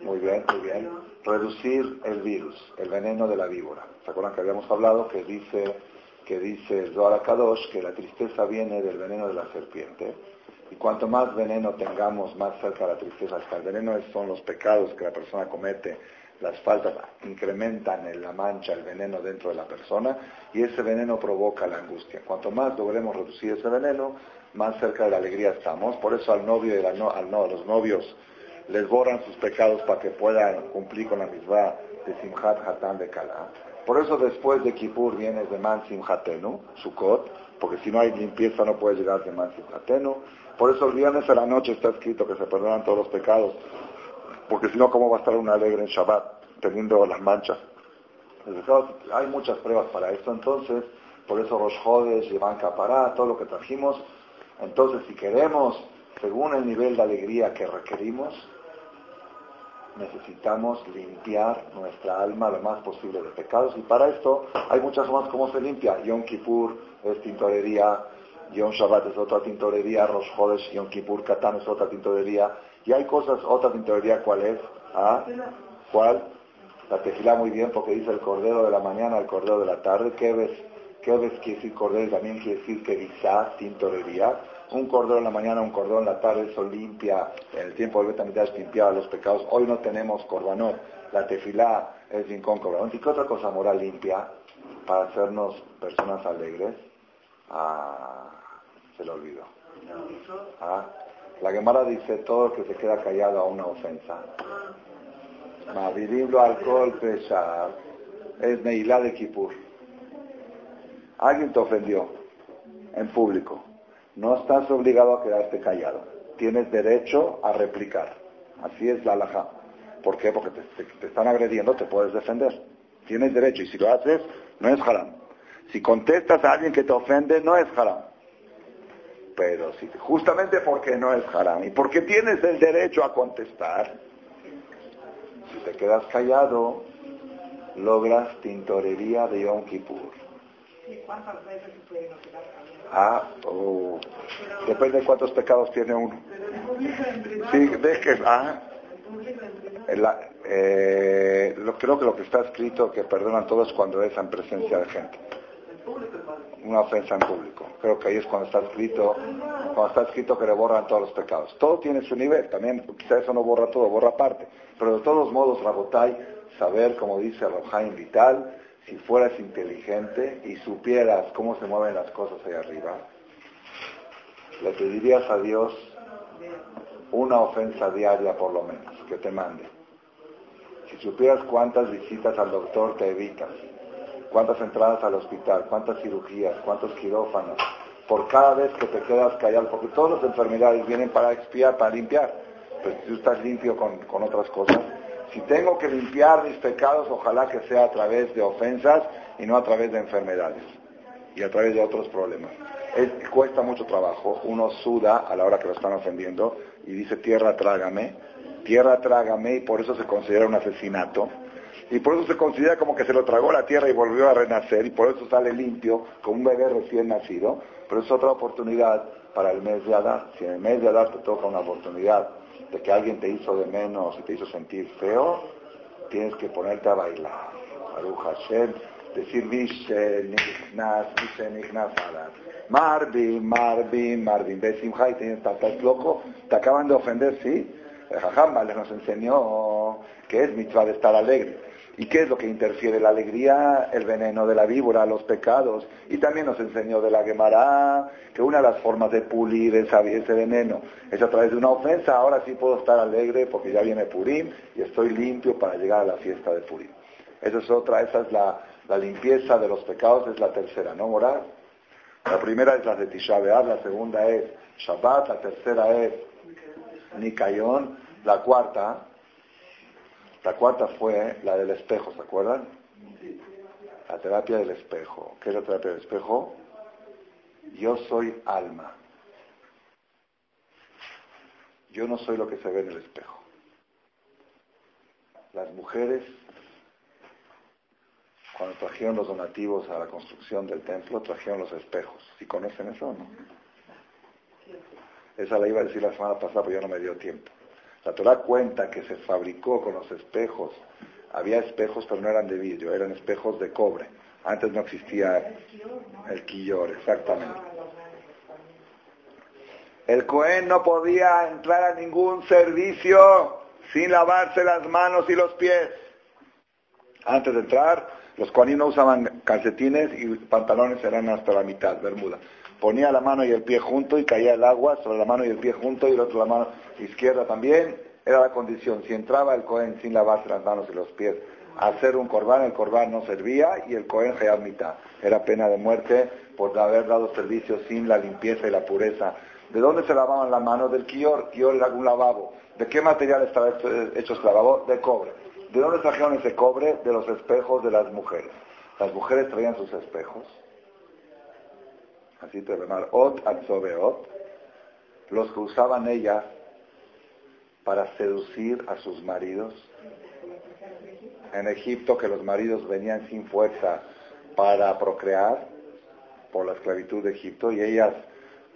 Muy bien, muy bien. Reducir el virus, el veneno de la víbora. ¿Se acuerdan que habíamos hablado que dice que dice el Zohar Kadosh que la tristeza viene del veneno de la serpiente? Y cuanto más veneno tengamos, más cerca la tristeza está. El veneno son los pecados que la persona comete, las faltas incrementan en la mancha, el veneno dentro de la persona, y ese veneno provoca la angustia. Cuanto más logremos reducir ese veneno, más cerca de la alegría estamos. Por eso al novio y no, a los novios les borran sus pecados para que puedan cumplir con la misma de Simchat Hatan de Kala. Por eso después de Kippur viene de Man Simhatenu, Sukkot, porque si no hay limpieza no puede llegar de Man Simhatenu. Por eso el viernes a la noche está escrito que se perdonan todos los pecados, porque si no, ¿cómo va a estar un alegre en Shabbat teniendo las manchas? Hay muchas pruebas para esto, entonces, por eso los jodes llevan capará, todo lo que trajimos. Entonces, si queremos, según el nivel de alegría que requerimos, necesitamos limpiar nuestra alma lo más posible de pecados y para esto hay muchas formas como se limpia. Yom Kippur es tintorería, Yom Shabbat es otra tintorería, Rosh Chodesh, Yom Kippur, Katán es otra tintorería y hay cosas, otra tintorería, ¿cuál es? ¿Ah? ¿Cuál? La tefilá muy bien porque dice el cordero de la mañana, el cordero de la tarde. ¿Qué ves? ¿Qué ves quiere decir cordero? También quiere decir que quizás tintorería. Un cordero en la mañana, un cordero en la tarde, eso limpia. En el tiempo del Betamidash limpiaba los pecados. Hoy no tenemos corbanot. La tefilá es rincón corbanot. ¿Y qué otra cosa moral limpia para hacernos personas alegres? Ah, se lo olvidó. Ah, la Gemara dice todo el que se queda callado a una ofensa. Mavirim alcohol pesar es Neilá de Kippur. Alguien te ofendió en público. No estás obligado a quedarte callado. Tienes derecho a replicar. Así es la alhaja. ¿Por qué? Porque te, están agrediendo, te puedes defender. Tienes derecho y si lo haces, no es haram. Si contestas a alguien que te ofende, no es haram. Pero si, justamente porque no es haram y porque tienes el derecho a contestar, si te quedas callado, logras tintorería de Yom Kippur. ¿Cuántas veces se puede Ah, oh, depende de cuántos pecados tiene uno. Sí, dejes, ah. Eh, lo, creo que lo que está escrito que perdonan todos cuando es en presencia de gente. Una ofensa en público. Creo que ahí es cuando está escrito, cuando está escrito que le borran todos los pecados. Todo tiene su nivel, también quizá eso no borra todo, borra parte. Pero de todos modos, Rabotai, saber, como dice Rojaim Vital, si fueras inteligente y supieras cómo se mueven las cosas ahí arriba, le pedirías a Dios una ofensa diaria por lo menos, que te mande. Si supieras cuántas visitas al doctor te evitas, cuántas entradas al hospital, cuántas cirugías, cuántos quirófanos, por cada vez que te quedas callado, porque todas las enfermedades vienen para expiar, para limpiar. Pues si tú estás limpio con, con otras cosas, si tengo que limpiar mis pecados, ojalá que sea a través de ofensas y no a través de enfermedades y a través de otros problemas. cuesta mucho trabajo, uno suda a la hora que lo están ofendiendo y dice tierra trágame, tierra trágame y por eso se considera un asesinato. Y por eso se considera como que se lo tragó la tierra y volvió a renacer y por eso sale limpio como un bebé recién nacido. Pero es otra oportunidad para el mes de Adar. Si en el mes de Adar te toca una oportunidad de que alguien te hizo de menos y te hizo sentir feo, tienes que ponerte a bailar. Baruch Hashem, decir Mishe Nichnas, Nichnas Marvin, Marvin, Marvin, Besimha y estás loco, te acaban de ofender, sí. El Jajam nos enseñó que es mitzvah de estar alegre. ¿Y qué es lo que interfiere la alegría? El veneno de la víbora, los pecados. Y también nos enseñó de la Gemara que una de las formas de pulir ese veneno es a través de una ofensa. Ahora sí puedo estar alegre porque ya viene Purim y estoy limpio para llegar a la fiesta de Purim. Esa es otra, esa es la, limpieza de los pecados, es la tercera, ¿no, moral? La primera es la de Tisha B'Av, la segunda es Shabbat, la tercera es Nikayón, la cuarta la cuarta fue la del espejo, ¿se acuerdan? La terapia del espejo. ¿Qué es la terapia del espejo? Yo soy alma. Yo no soy lo que se ve en el espejo. Las mujeres, cuando trajeron los donativos a la construcción del templo, trajeron los espejos. ¿Sí conocen eso o no? Esa la iba a decir la semana pasada, pero ya no me dio tiempo. La Torah cuenta que se fabricó con los espejos. Había espejos, pero no eran de vidrio, eran espejos de cobre. Antes no existía el quillor, exactamente. El Cohen no podía entrar a ningún servicio sin lavarse las manos y los pies. Antes de entrar, los Kohanim no usaban calcetines y pantalones eran hasta la mitad, bermuda. Ponía la mano y el pie junto y caía el agua sobre la mano y el pie junto y el otro la mano izquierda también. Era la condición. Si entraba el Cohen sin lavarse las manos y los pies a hacer un corbán, el corbán no servía y el Cohen a mitad. Era pena de muerte por haber dado servicio sin la limpieza y la pureza. ¿De dónde se lavaban las manos? Del kior. Kior era un lavabo. ¿De qué material estaba hecho, este lavabo? De cobre. ¿De dónde trajeron ese cobre? De los espejos de las mujeres. Las mujeres traían sus espejos. Así te llamar ot ot. Los que usaban ellas para seducir a sus maridos. En Egipto que los maridos venían sin fuerza para procrear por la esclavitud de Egipto y ellas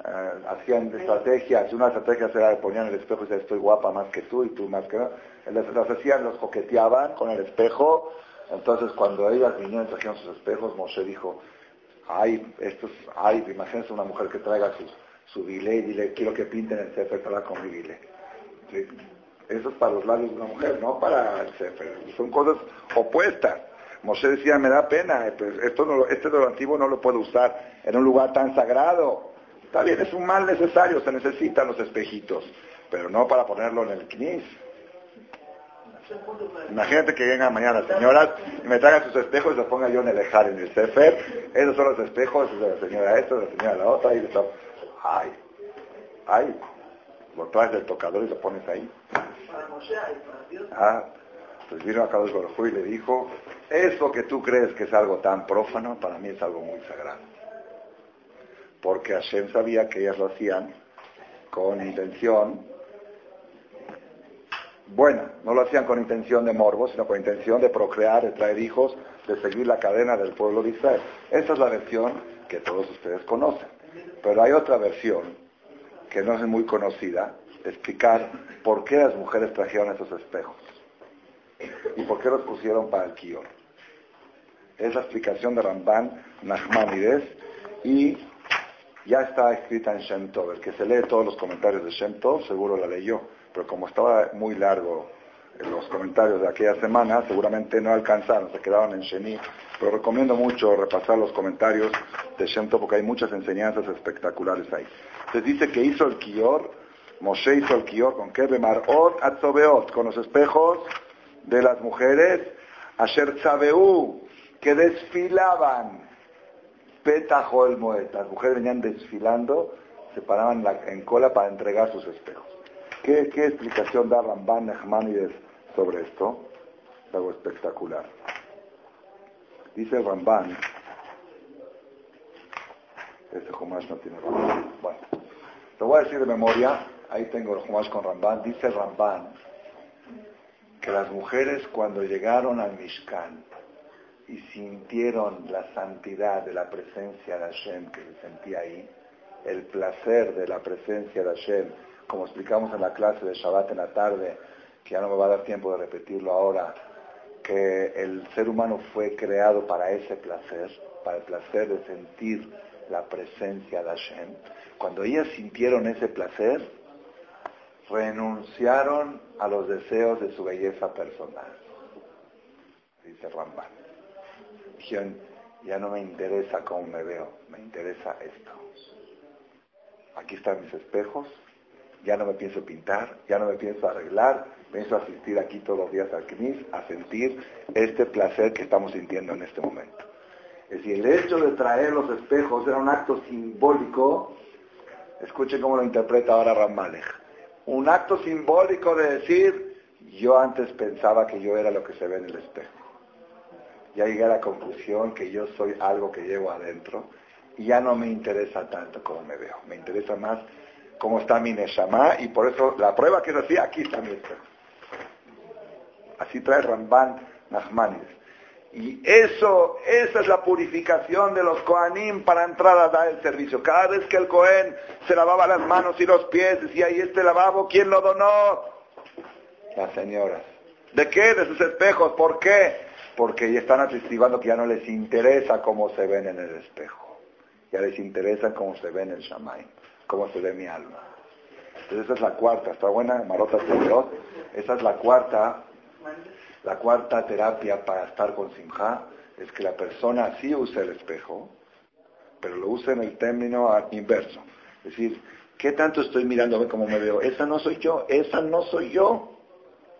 eh, hacían estrategias, una estrategia era ponían el espejo y decían estoy guapa más que tú y tú más que las, las hacían, los coqueteaban con el espejo, entonces cuando ellas vinieron y trajeron sus espejos, Moshe dijo, ay, estos, ay, imagínense una mujer que traiga su, su y dile, quiero que pinten el Sefer para con mi Eso es para los labios de una mujer, no para el Sefer. Son cosas opuestas. Moshe decía, me da pena, eh, pues, esto no, este antiguo no lo puedo usar en un lugar tan sagrado. Está bien, es un mal necesario, se necesitan los espejitos, pero no para ponerlo en el knis. Imagínate que vengan mañana las señoras y me traigan sus espejos y los ponga yo en el ejar, en el Sefer. Esos son los espejos de la señora esta, de la señora la otra, y está. Ay, ay, lo traes del tocador y lo pones ahí. Ah, pues vino a Carlos y le dijo, eso que tú crees que es algo tan prófano, para mí es algo muy sagrado. Porque Hashem sabía que ellas lo hacían con intención buena, no lo hacían con intención de morbo, sino con intención de procrear, de traer hijos, de seguir la cadena del pueblo de Israel. Esa es la versión que todos ustedes conocen. Pero hay otra versión que no es muy conocida, explicar por qué las mujeres trajeron esos espejos y por qué los pusieron para el kior. Es la explicación de Ramban Nachmanides y ya está escrita en Shem Tov. El que se lee todos los comentarios de Shem Tov seguro la leyó pero como estaba muy largo los comentarios de aquella semana, seguramente no alcanzaron, se quedaron en Sheni. Pero recomiendo mucho repasar los comentarios de Shemto porque hay muchas enseñanzas espectaculares ahí. Se dice que hizo el Kior, Moshe hizo el Kior con qué? Bemarot Atzobeot, con los espejos de las mujeres, Asher Tzabeu, que desfilaban Petajo el Moed. Las mujeres venían desfilando, se paraban en cola para entregar sus espejos. ¿Qué, explicación da Ramban Nachmanides sobre esto? Es algo espectacular. Dice Ramban, este Jumash no tiene Ramban. Bueno, lo voy a decir de memoria, ahí tengo el Jumash con Ramban. Dice Ramban que las mujeres cuando llegaron al Mishkan y sintieron la santidad de la presencia de Hashem que se sentía ahí, el placer de la presencia de Hashem como explicamos en la clase de Shabbat en la tarde, que ya no me va a dar tiempo de repetirlo ahora, que el ser humano fue creado para ese placer, para el placer de sentir la presencia de Hashem. Cuando ellas sintieron ese placer, renunciaron a los deseos de su belleza personal. Dice Ramban. Dijeron, ya no me interesa cómo me veo, me interesa esto. Aquí están mis espejos, ya no me pienso pintar, ya no me pienso arreglar, pienso asistir aquí todos los días al CNIS a sentir este placer que estamos sintiendo en este momento. Es decir, el hecho de traer los espejos era un acto simbólico, escuchen cómo lo interpreta ahora Ramalech, un acto simbólico de decir, yo antes pensaba que yo era lo que se ve en el espejo. Ya llegué a la conclusión que yo soy algo que llevo adentro y ya no me interesa tanto como me veo, me interesa más cómo está mi Neshama, y por eso la prueba que así, aquí está mi. Así trae Ramban Nachmanides. Y eso, esa es la purificación de los Kohanim para entrar a dar el servicio. Cada vez que el Kohen se lavaba las manos y los pies, decía, ¿y este lavabo quién lo donó? Las señoras. ¿De qué? De sus espejos. ¿Por qué? Porque ya están atestiguando que ya no les interesa cómo se ven en el espejo. Ya les interesa cómo se ven en el Shamayim cómo se ve mi alma. Entonces esa es la cuarta, está buena, Marota esa es la cuarta, la cuarta terapia para estar con Simha, es que la persona sí use el espejo, pero lo usa en el término inverso. Es decir, ¿qué tanto estoy ver cómo me veo? Esa no soy yo, esa no soy yo.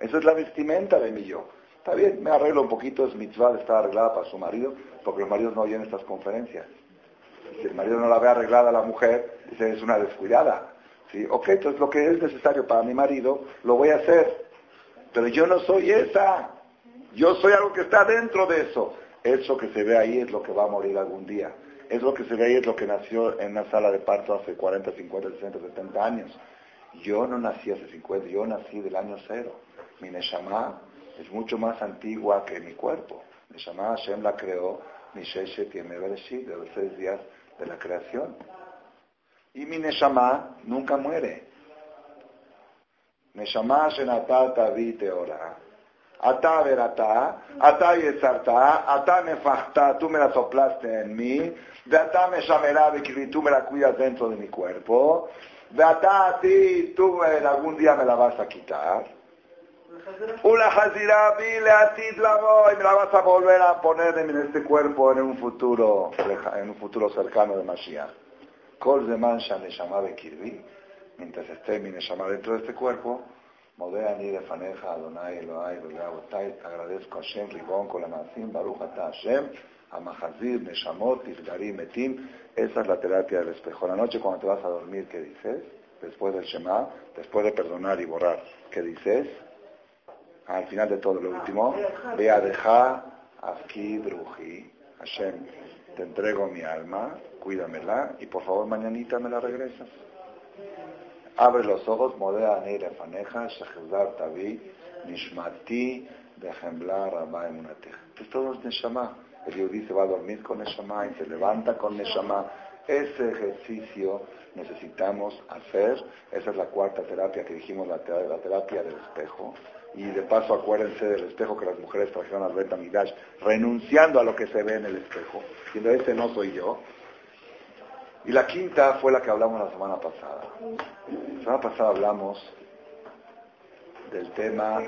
Esa es la vestimenta de mi yo. Está bien, me arreglo un poquito, es mitzvah estar arreglada para su marido, porque los maridos no oyen estas conferencias. Si el marido no la ve arreglada la mujer, dice, es una descuidada. ¿Sí? Ok, entonces lo que es necesario para mi marido, lo voy a hacer. Pero yo no soy esa. Yo soy algo que está dentro de eso. Eso que se ve ahí es lo que va a morir algún día. Es lo que se ve ahí, es lo que nació en una sala de parto hace 40, 50, 60, 70 años. Yo no nací hace 50, yo nací del año cero. Mi Neshama es mucho más antigua que mi cuerpo. Neshama Hashem la creó, mi Sheshet y de los seis días de la creación. Y mi Neshama nunca muere. Neshama Shenata Tavi Teora. Ata verata, ata yesarta, ata nefachta, tú me la soplaste en mí, de ata me llamará de tú me la cuidas dentro de mi cuerpo, de ata a ti, tú algún día me la vas a quitar. Una jazira vile a ti la voy, me la vas a volver a poner en este cuerpo en un futuro, en un futuro cercano de Mashiach. Kol de mancha mientras esté mi dentro de este cuerpo, de faneja Adonai agradezco a Hashem, Ribón, Kolamasim, Baruch Ata Hashem, Amahazir, Neshamot, Isgarim, Metim, esa es la terapia del espejo. La noche cuando te vas a dormir, ¿qué dices? Después del Shema, después de perdonar y borrar, ¿qué dices? Al final de todo lo último, ve a dejar, aquí, Bruji, Hashem, te entrego mi alma, cuídamela y por favor mañanita me la regresas. Abre los ojos, modea neira faneja, shechizar tavi, nishmati, dejemblar, rabá emunateja. Esto todo es neshama. El yudí se va a dormir con neshama y se levanta con neshama. Ese ejercicio necesitamos hacer. Esa es la cuarta terapia que dijimos, la, terapia del espejo. Y de paso acuérdense del espejo que las mujeres trajeron al Beta Midash, renunciando a lo que se ve en el espejo. Diciendo, ese no soy yo. Y la quinta fue la que hablamos la semana pasada. La semana pasada hablamos del tema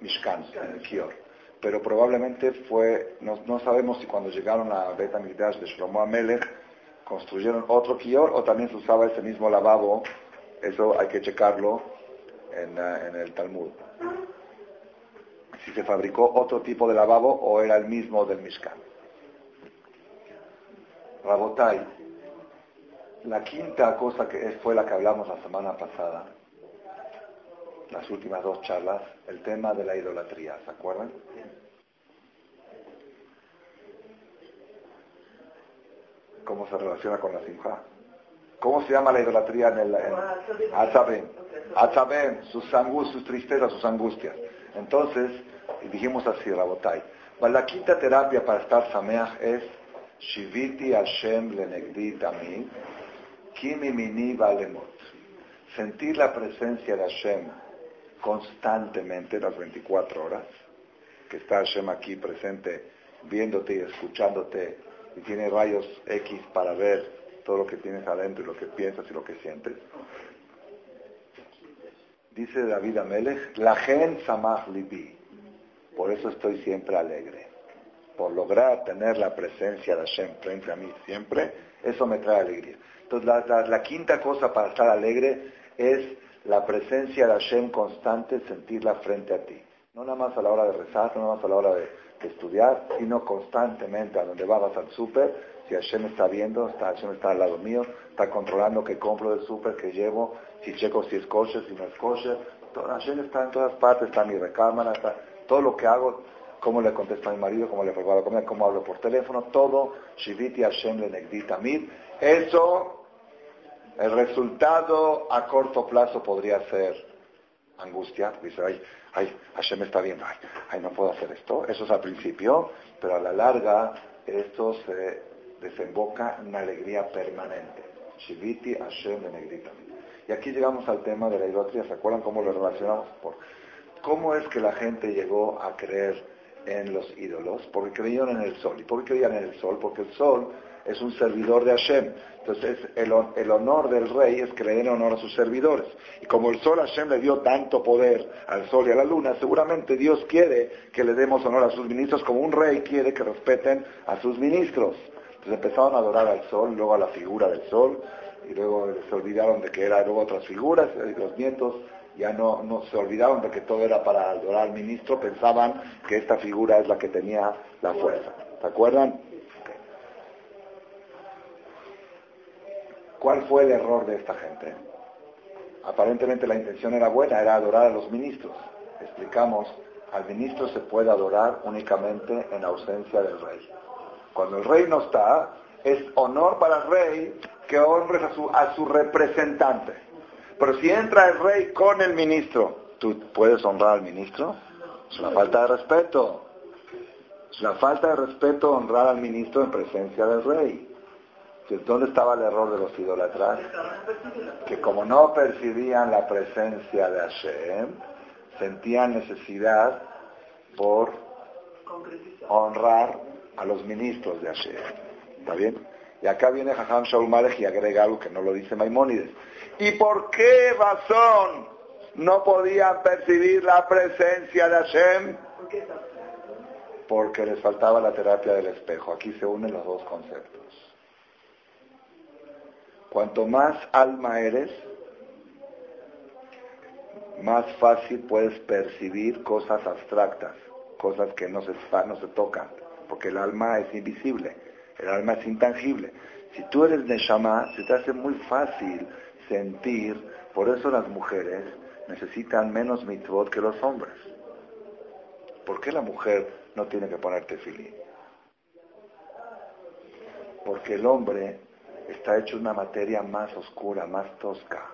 Mishkan, en el Kior. Pero probablemente fue, no, sabemos si cuando llegaron a Beta Midash de Shlomo Amelech construyeron otro Kior o también se usaba ese mismo lavabo. Eso hay que checarlo en, eh, en el Talmud. Si se fabricó otro tipo de lavabo o era el mismo del Mishkan. Rabotai, la quinta cosa que fue la que hablamos la semana pasada, las últimas dos charlas, el tema de la idolatría, ¿se acuerdan? ¿Cómo se relaciona con la simja? ¿Cómo se llama la idolatría en el... En, Atzabem, sus angustias, sus tristezas, sus angustias. Entonces, dijimos así, Rabotai, la quinta terapia para estar sameach es Shiviti Hashem lenegdi tamid, kimi mini valemot. Sentir la presencia de Hashem constantemente, las 24 horas, que está Hashem aquí presente, viéndote y escuchándote, y tiene rayos X para ver todo lo que tienes adentro y lo que piensas y lo que sientes. Dice David Amelech, la gen samach libi, por eso estoy siempre alegre por lograr tener la presencia de Hashem frente a mí siempre, eso me trae alegría. Entonces, la, quinta cosa para estar alegre es la presencia de Hashem constante, sentirla frente a ti. No nada más a la hora de rezar, no nada más a la hora de, estudiar, sino constantemente a donde vas al súper, si Hashem está viendo, está, Hashem está al lado mío, está controlando qué compro del súper, qué llevo, si checo si es kosher, si no es kosher. Hashem está en todas partes, está mi recámara, está, todo lo que hago cómo le contesto a mi marido, cómo le preparo la comida, cómo hablo por teléfono, todo, Shiviti Hashem le tamid. Eso, el resultado a corto plazo podría ser angustia, dice, ay, ay, Hashem me está viendo, ay, ay, no puedo hacer esto. Eso es al principio, pero a la larga esto se desemboca una alegría permanente. Shiviti Hashem le tamid. Y aquí llegamos al tema de la idolatría, ¿se acuerdan cómo lo relacionamos? Por, ¿Cómo es que la gente llegó a creer en los ídolos, porque creían en el sol. ¿Y por qué creían en el sol? Porque el sol es un servidor de Hashem. Entonces el, el, honor del rey es creer en honor a sus servidores. Y como el sol Hashem le dio tanto poder al sol y a la luna, seguramente Dios quiere que le demos honor a sus ministros como un rey quiere que respeten a sus ministros. Entonces empezaron a adorar al sol, luego a la figura del sol, y luego se olvidaron de que eran luego otras figuras, y los nietos ya no, no se olvidaron de que todo era para adorar al ministro, pensaban que esta figura es la que tenía la fuerza. ¿Se acuerdan? ¿Cuál fue el error de esta gente? Aparentemente la intención era buena, era adorar a los ministros. Explicamos, al ministro se puede adorar únicamente en ausencia del rey. Cuando el rey no está, es honor para el rey que honres a su, representante. Pero si entra el rey con el ministro, ¿tú puedes honrar al ministro? Es una falta de respeto. Es una falta de respeto honrar al ministro en presencia del rey. ¿Dónde estaba el error de los idólatras? Que como no percibían la presencia de Hashem, sentían necesidad por honrar a los ministros de Hashem. ¿Está bien? Y acá viene Jajam Shaul y agrega algo que no lo dice Maimónides. ¿Y por qué razón no podían percibir la presencia de Hashem? Porque les faltaba la terapia del espejo. Aquí se unen los dos conceptos. Cuanto más alma eres, más fácil puedes percibir cosas abstractas, cosas que no se, no se tocan, porque el alma es invisible, el alma es intangible. Si tú eres Neshama, se te hace muy fácil sentir, por eso las mujeres necesitan menos mitzvot que los hombres. ¿Por qué la mujer no tiene que ponerte tefilín? Porque el hombre está hecho una materia más oscura, más tosca.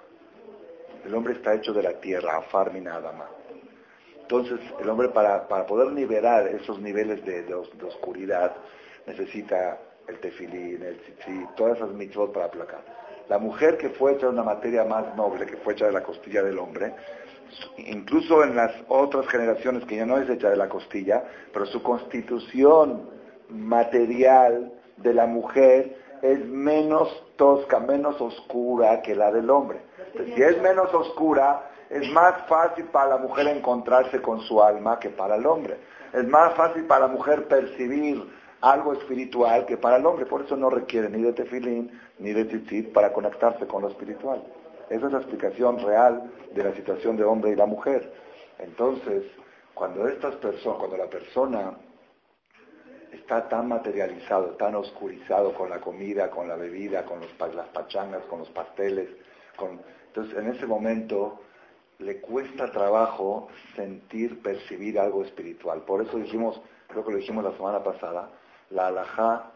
El hombre está hecho de la tierra, afar nada más. Entonces, el hombre para, poder liberar esos niveles de, oscuridad necesita el tefilín, el tzitzit, todas esas mitzvot para aplacar. La mujer que fue hecha de una materia más noble, que fue hecha de la costilla del hombre, incluso en las otras generaciones que ya no es hecha de la costilla, pero su constitución material de la mujer es menos tosca, menos oscura que la del hombre. si es menos oscura, es más fácil para la mujer encontrarse con su alma que para el hombre. Es más fácil para la mujer percibir algo espiritual que para el hombre. Por eso no requiere ni de tefilín ni de tzitzit para conectarse con lo espiritual. Esa es la explicación real de la situación de hombre y la mujer. Entonces, cuando estas personas, cuando la persona está tan materializado, tan oscurizado con la comida, con la bebida, con las pachangas, con los pasteles. entonces, en ese momento le cuesta trabajo sentir, percibir algo espiritual. Por eso dijimos, creo que lo dijimos la semana pasada, la alajá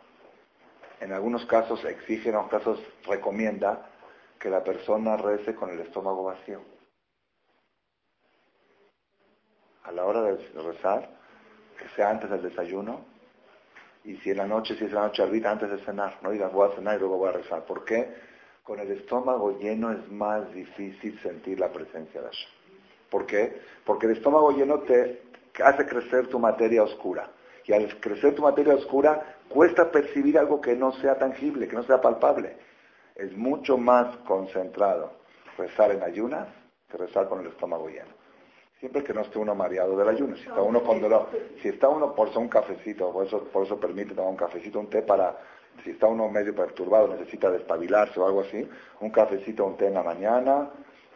en algunos casos exige, en otros casos recomienda que la persona rece con el estómago vacío. A la hora de rezar, que sea antes del desayuno, y si en la noche, si es la noche arbitra antes de cenar, no digas voy a cenar y luego voy a rezar. ¿Por qué? Con el estómago lleno es más difícil sentir la presencia de Hashem. ¿Por qué? Porque el estómago lleno te hace crecer tu materia oscura. Y al crecer tu materia oscura, cuesta percibir algo que no sea tangible, que no sea palpable. Es mucho más concentrado rezar en ayunas que rezar con el estómago lleno siempre que no esté uno mareado del ayuno. Si está uno con dolor, si está uno por un cafecito, por eso, por eso permite tomar un cafecito, un té para, si está uno medio perturbado, necesita despabilarse o algo así, un cafecito, un té en la mañana,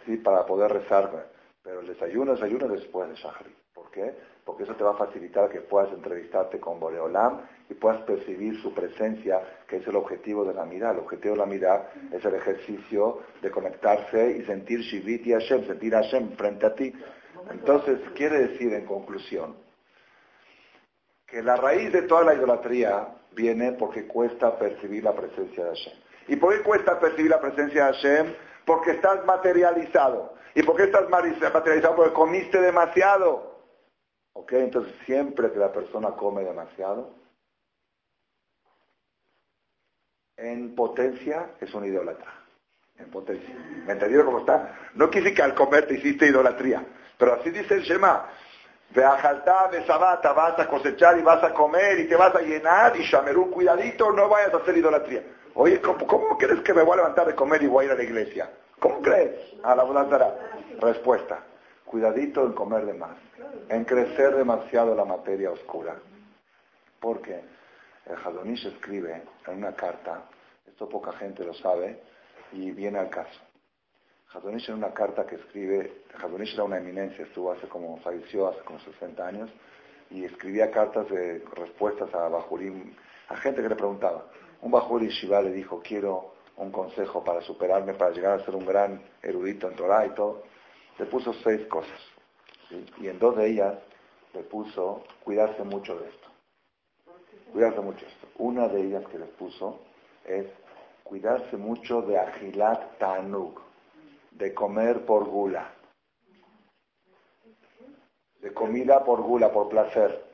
sí, para poder rezar. Pero el desayuno, desayuno después de Shahri. ¿Por qué? Porque eso te va a facilitar que puedas entrevistarte con Boreolam y puedas percibir su presencia, que es el objetivo de la mirada. El objetivo de la mirada es el ejercicio de conectarse y sentir Shivit y Hashem, sentir Hashem frente a ti. Entonces, quiere decir en conclusión que la raíz de toda la idolatría viene porque cuesta percibir la presencia de Hashem. ¿Y por qué cuesta percibir la presencia de Hashem? Porque estás materializado. ¿Y por qué estás materializado? Porque comiste demasiado. ¿Ok? Entonces, siempre que la persona come demasiado, en potencia es un idólatra. En potencia. ¿Me entendieron cómo está? No quise que al comer te hiciste idolatría. Pero así dice el Shema. Veajaltá, besabata, vas a cosechar y vas a comer y te vas a llenar y Shamerú, cuidadito, no vayas a hacer idolatría. Oye, ¿cómo, crees que me voy a levantar de comer y voy a ir a la iglesia? ¿Cómo crees? A la voluntad. Respuesta. Cuidadito en comer de más, en crecer demasiado la materia oscura. ¿Por qué? El Hadonish escribe en una carta, esto poca gente lo sabe, y viene al caso. Hadonish en una carta que escribe, Hadonish era una eminencia, estuvo hace como, falleció hace como 60 años, y escribía cartas de respuestas a Bajurim, a gente que le preguntaba. Un Bajurim Shiva le dijo, quiero un consejo para superarme, para llegar a ser un gran erudito en Torah y todo. Le puso seis cosas. Y en dos de ellas le puso cuidarse mucho de esto. Cuidarse mucho de esto. Una de ellas que le puso es cuidarse mucho de agilat tanug, de comer por gula. De comida por gula, por placer.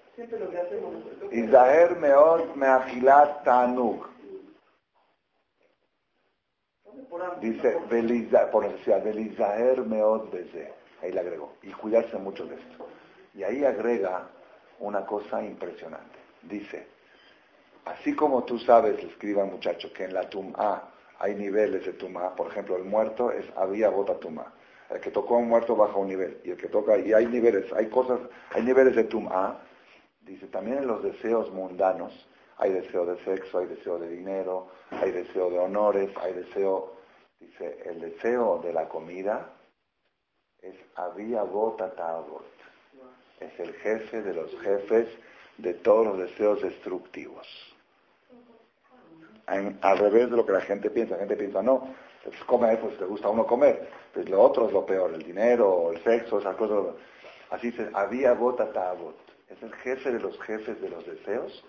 Israel meot me agilat tanug. Dice, por necesidad, Belizaher meot beze. Ahí le agregó. Y cuidarse mucho de esto. Y ahí agrega una cosa impresionante. Dice, así como tú sabes, escriba muchacho, que en la tum'a hay niveles de tum'a, por ejemplo, el muerto es había bota tum'a. El que tocó a un muerto baja un nivel. Y el que toca, y hay niveles, hay cosas, hay niveles de tum'a. Dice, también en los deseos mundanos, hay deseo de sexo, hay deseo de dinero, hay deseo de honores, hay deseo, dice, el deseo de la comida es había bota tabot es el jefe de los jefes de todos los deseos destructivos. Al revés de lo que la gente piensa. La gente piensa, no, pues comer, pues te gusta uno comer. Pues lo otro es lo peor, el dinero, el sexo, esas cosas. Así se, había bota tabot. Es el jefe de los jefes de los deseos.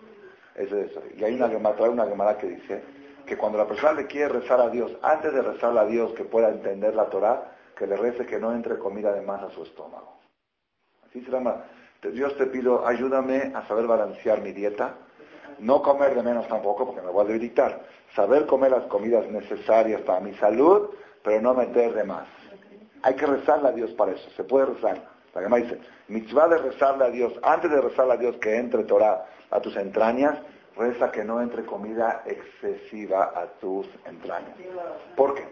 Es eso. Y hay una gemara, una gemara que dice que cuando la persona le quiere rezar a Dios, antes de rezarle a Dios que pueda entender la Torah, que le rece que no entre comida de más a su estómago. Dios te pido, ayúdame a saber balancear mi dieta, no comer de menos tampoco, porque me voy a debilitar. Saber comer las comidas necesarias para mi salud, pero no meter de más. Hay que rezarle a Dios para eso, se puede rezar. La que me dice, mitzvah de rezarle a Dios, antes de rezarle a Dios que entre Torah a tus entrañas, reza que no entre comida excesiva a tus entrañas. ¿Por qué?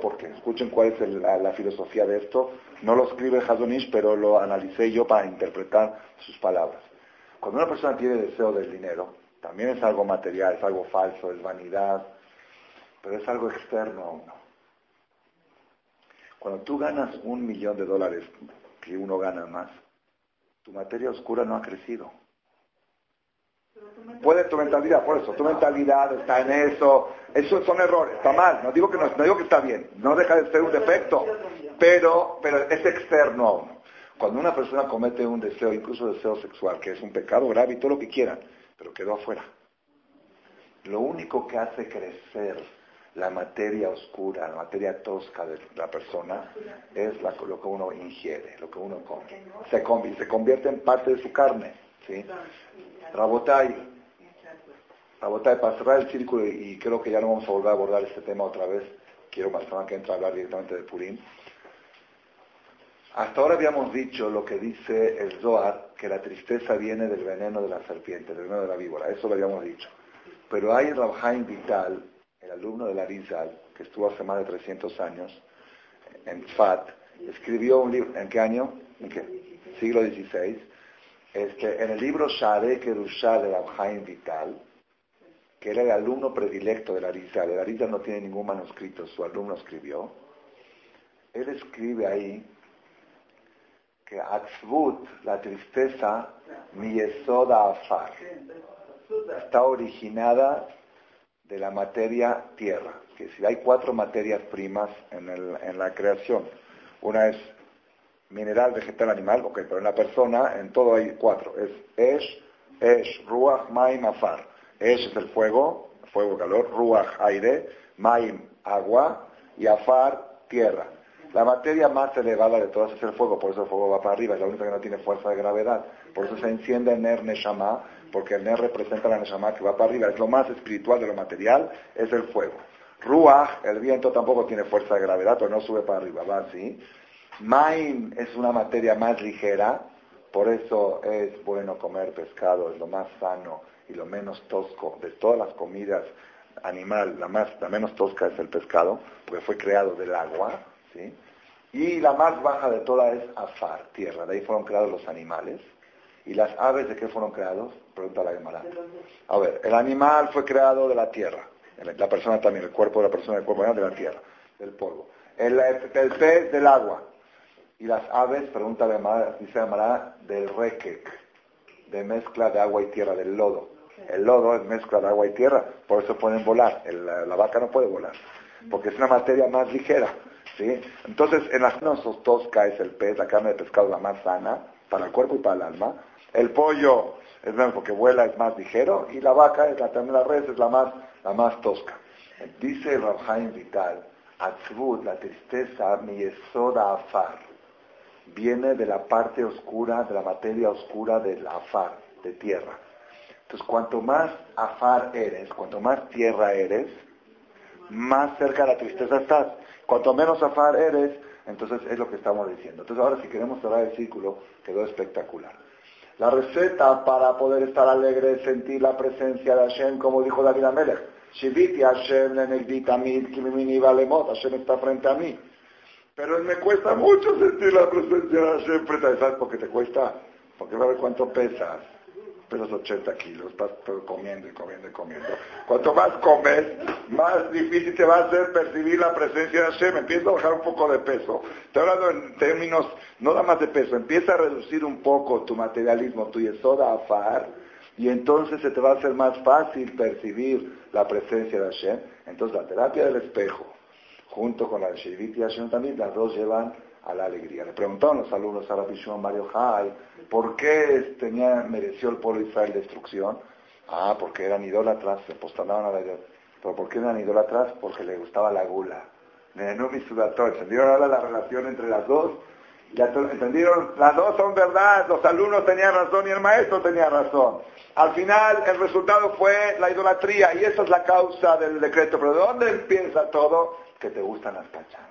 ¿por qué? Escuchen cuál es la, filosofía de esto. No lo escribe Hazonish, pero lo analicé yo para interpretar sus palabras. Cuando una persona tiene deseo del dinero, también es algo material, es algo falso, es vanidad, pero es algo externo a uno. Cuando tú ganas un millón de dólares, que uno gana más, tu materia oscura no ha crecido. Puede tu mentalidad, por eso, tu mentalidad está en eso, esos son errores, está mal, no digo que no, digo que está bien, no deja de ser un defecto, pero, pero es externo a uno. Cuando una persona comete un deseo, incluso deseo sexual, que es un pecado grave y todo lo que quieran, pero quedó afuera. Lo único que hace crecer la materia oscura, la materia tosca de la persona, es lo que uno ingiere, lo que uno come. Se, convierte en parte de su carne. ¿sí? Rabotai, Rabotai, para el círculo, y creo que ya no vamos a volver a abordar este tema otra vez, quiero más que entre a hablar directamente de Purim. Hasta ahora habíamos dicho lo que dice el Zohar, que la tristeza viene del veneno de la serpiente, del veneno de la víbora, eso lo habíamos dicho. Pero hay Rabhaim Vital, el alumno de la Rizal, que estuvo hace más de 300 años en FAT, escribió un libro, ¿en qué año? ¿En qué? Siglo XVI, este, en el libro Share Kerushah de Abhaim Vital, que era el alumno predilecto de la Risa, de la Risa no tiene ningún manuscrito, su alumno escribió, él escribe ahí que Atzvut, la tristeza, mi Yesoda Afar, está originada de la materia tierra, que si hay cuatro materias primas en, en la creación, una es mineral, vegetal, animal, ok, pero en la persona, en todo hay cuatro. Es Esh, Esh, Ruach, Maim, Afar. Esh es el fuego, fuego, calor, Ruach, aire, Maim, agua, y Afar, tierra. La materia más elevada de todas es el fuego, por eso el fuego va para arriba, es la única que no tiene fuerza de gravedad. Por eso se enciende el Ner Neshama, porque el Ner representa la Neshama que va para arriba. Es lo más espiritual de lo material, es el fuego. Ruach, el viento tampoco tiene fuerza de gravedad, pero no sube para arriba, va así. Maim es una materia más ligera, por eso es bueno comer pescado, es lo más sano y lo menos tosco. De todas las comidas animal, la, más, la menos tosca es el pescado, porque fue creado del agua, Y la más baja de todas es afar, tierra. De ahí fueron creados los animales. ¿Y las aves de qué fueron creados? Pregunta la Gemara. A ver, el animal fue creado de la tierra. La persona también, el cuerpo de la persona, el cuerpo de la tierra, del polvo. El, el pez del agua. Y las aves, pregunta la Gemara, dice la del requec, de mezcla de agua y tierra, del lodo. El lodo es mezcla de agua y tierra, por eso pueden volar. la, vaca no puede volar, porque es una materia más ligera. Entonces, en las manos tosca es el pez, la carne de pescado la más sana, para el cuerpo y para el alma. El pollo es menos porque vuela, es más ligero, y la vaca, es la, también la res, es la más, la más tosca. Dice Rabhaim Vital, Atzvut, la tristeza, mi esoda afar, viene de la parte oscura, de la materia oscura del afar, de tierra. Entonces, cuanto más afar eres, cuanto más tierra eres, más cerca de la tristeza estás. Cuanto menos afar eres, entonces es lo que estamos diciendo. Entonces, ahora si queremos cerrar el círculo, quedó espectacular. La receta para poder estar alegre sentir la presencia de Hashem, como dijo David Amelech. Shiviti Hashem kimimini valemot. Hashem está frente a mí. Pero me cuesta mucho sentir la presencia de Hashem frente a ¿Sabes por te cuesta? Porque ver cuánto pesas pesas 80 kilos, estás comiendo y comiendo y comiendo. Cuanto más comes, más difícil te va a hacer percibir la presencia de Hashem. Empieza a bajar un poco de peso. Estoy hablando en términos, no nada más de peso, empieza a reducir un poco tu materialismo, tu yesoda afar, y entonces se te va a hacer más fácil percibir la presencia de Hashem. Entonces la terapia del espejo, junto con la de Shevit y Hashem también, las dos llevan a la alegría. Le preguntaron los alumnos a Rabbi Mario Jai, ¿por qué tenía, mereció el pueblo de Israel destrucción? Ah, porque eran idólatras, se posternaban a la ¿Pero por qué eran idólatras? Porque le gustaba la gula. ¿Entendieron ahora la relación entre las dos? Ya entendieron, las dos son verdad, los alumnos tenían razón y el maestro tenía razón. Al final el resultado fue la idolatría y esa es la causa del decreto. Pero ¿de dónde empieza todo? Que te gustan las pachangas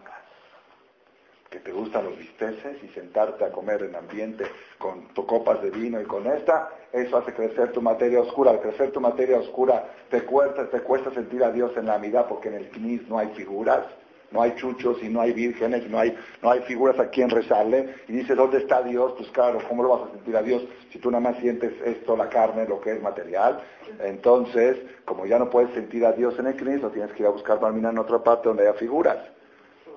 que te gustan los bisteces y sentarte a comer en ambiente con tu copas de vino y con esta, eso hace crecer tu materia oscura. Al crecer tu materia oscura te cuesta, te cuesta sentir a Dios en la mitad porque en el knis no hay figuras, no hay chuchos y no hay vírgenes, no hay, no hay figuras a quien rezarle. Y dice, ¿dónde está Dios? Pues claro, ¿cómo lo vas a sentir a Dios si tú nada más sientes esto, la carne, lo que es material? Entonces, como ya no puedes sentir a Dios en el knis, lo tienes que ir a buscar para en otra parte donde haya figuras.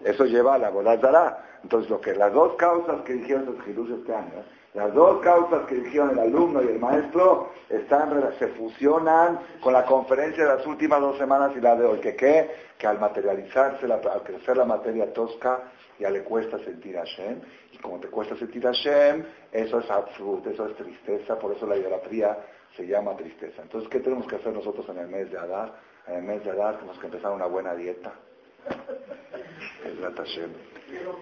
Eso lleva a la dará. Entonces, lo que las dos causas que dijeron los este año, las dos causas que dijeron el alumno y el maestro, están, se fusionan con la conferencia de las últimas dos semanas y la de hoy. ¿Que qué? Que al materializarse, al crecer la materia tosca, ya le cuesta sentir a Hashem. Y como te cuesta sentir a Hashem, eso es absoluto, eso es tristeza. Por eso la idolatría se llama tristeza. Entonces, ¿qué tenemos que hacer nosotros en el mes de Adar? En el mes de Adar tenemos que empezar una buena dieta.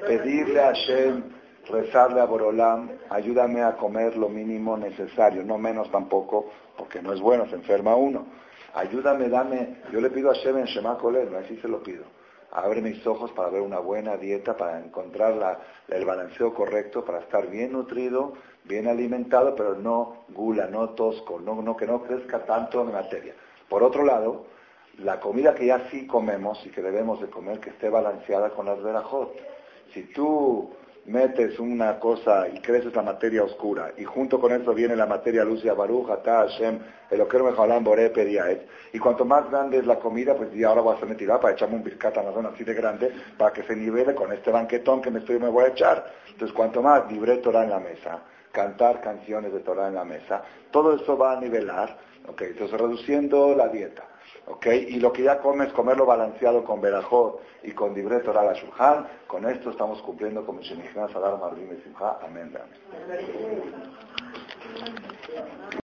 Pedirle a Hashem, rezarle a Borolam, ayúdame a comer lo mínimo necesario, no menos tampoco, porque no es bueno, se enferma uno. Ayúdame, dame, yo le pido a Hashem en Shema Kolel, así se lo pido. Abre mis ojos para ver una buena dieta, para encontrar el balanceo correcto, para estar bien nutrido, bien alimentado, pero no gula, no tosco, no, que no crezca tanto en materia. Por otro lado, la comida que ya sí comemos y que debemos de comer, que esté balanceada con las verajot. Si tú metes una cosa y creces la materia oscura, y junto con eso viene la materia luz y Baruch, Ata, Hashem, Eloquero Boré, Pediaet, y cuanto más grande es la comida, pues ya ahora voy a hacer tirar para echarme un la zona así de grande, para que se nivele con este banquetón que me, estoy, me voy a echar. Entonces, cuanto más libre Torah en la mesa, cantar canciones de Torah en la mesa, todo eso va a nivelar, ok, entonces reduciendo la dieta. Y lo que ya comes, comerlo balanceado con verajot y con dibre Torah la con esto estamos cumpliendo como Shenichnas Adar Marvim Simcha. Amén. Amén.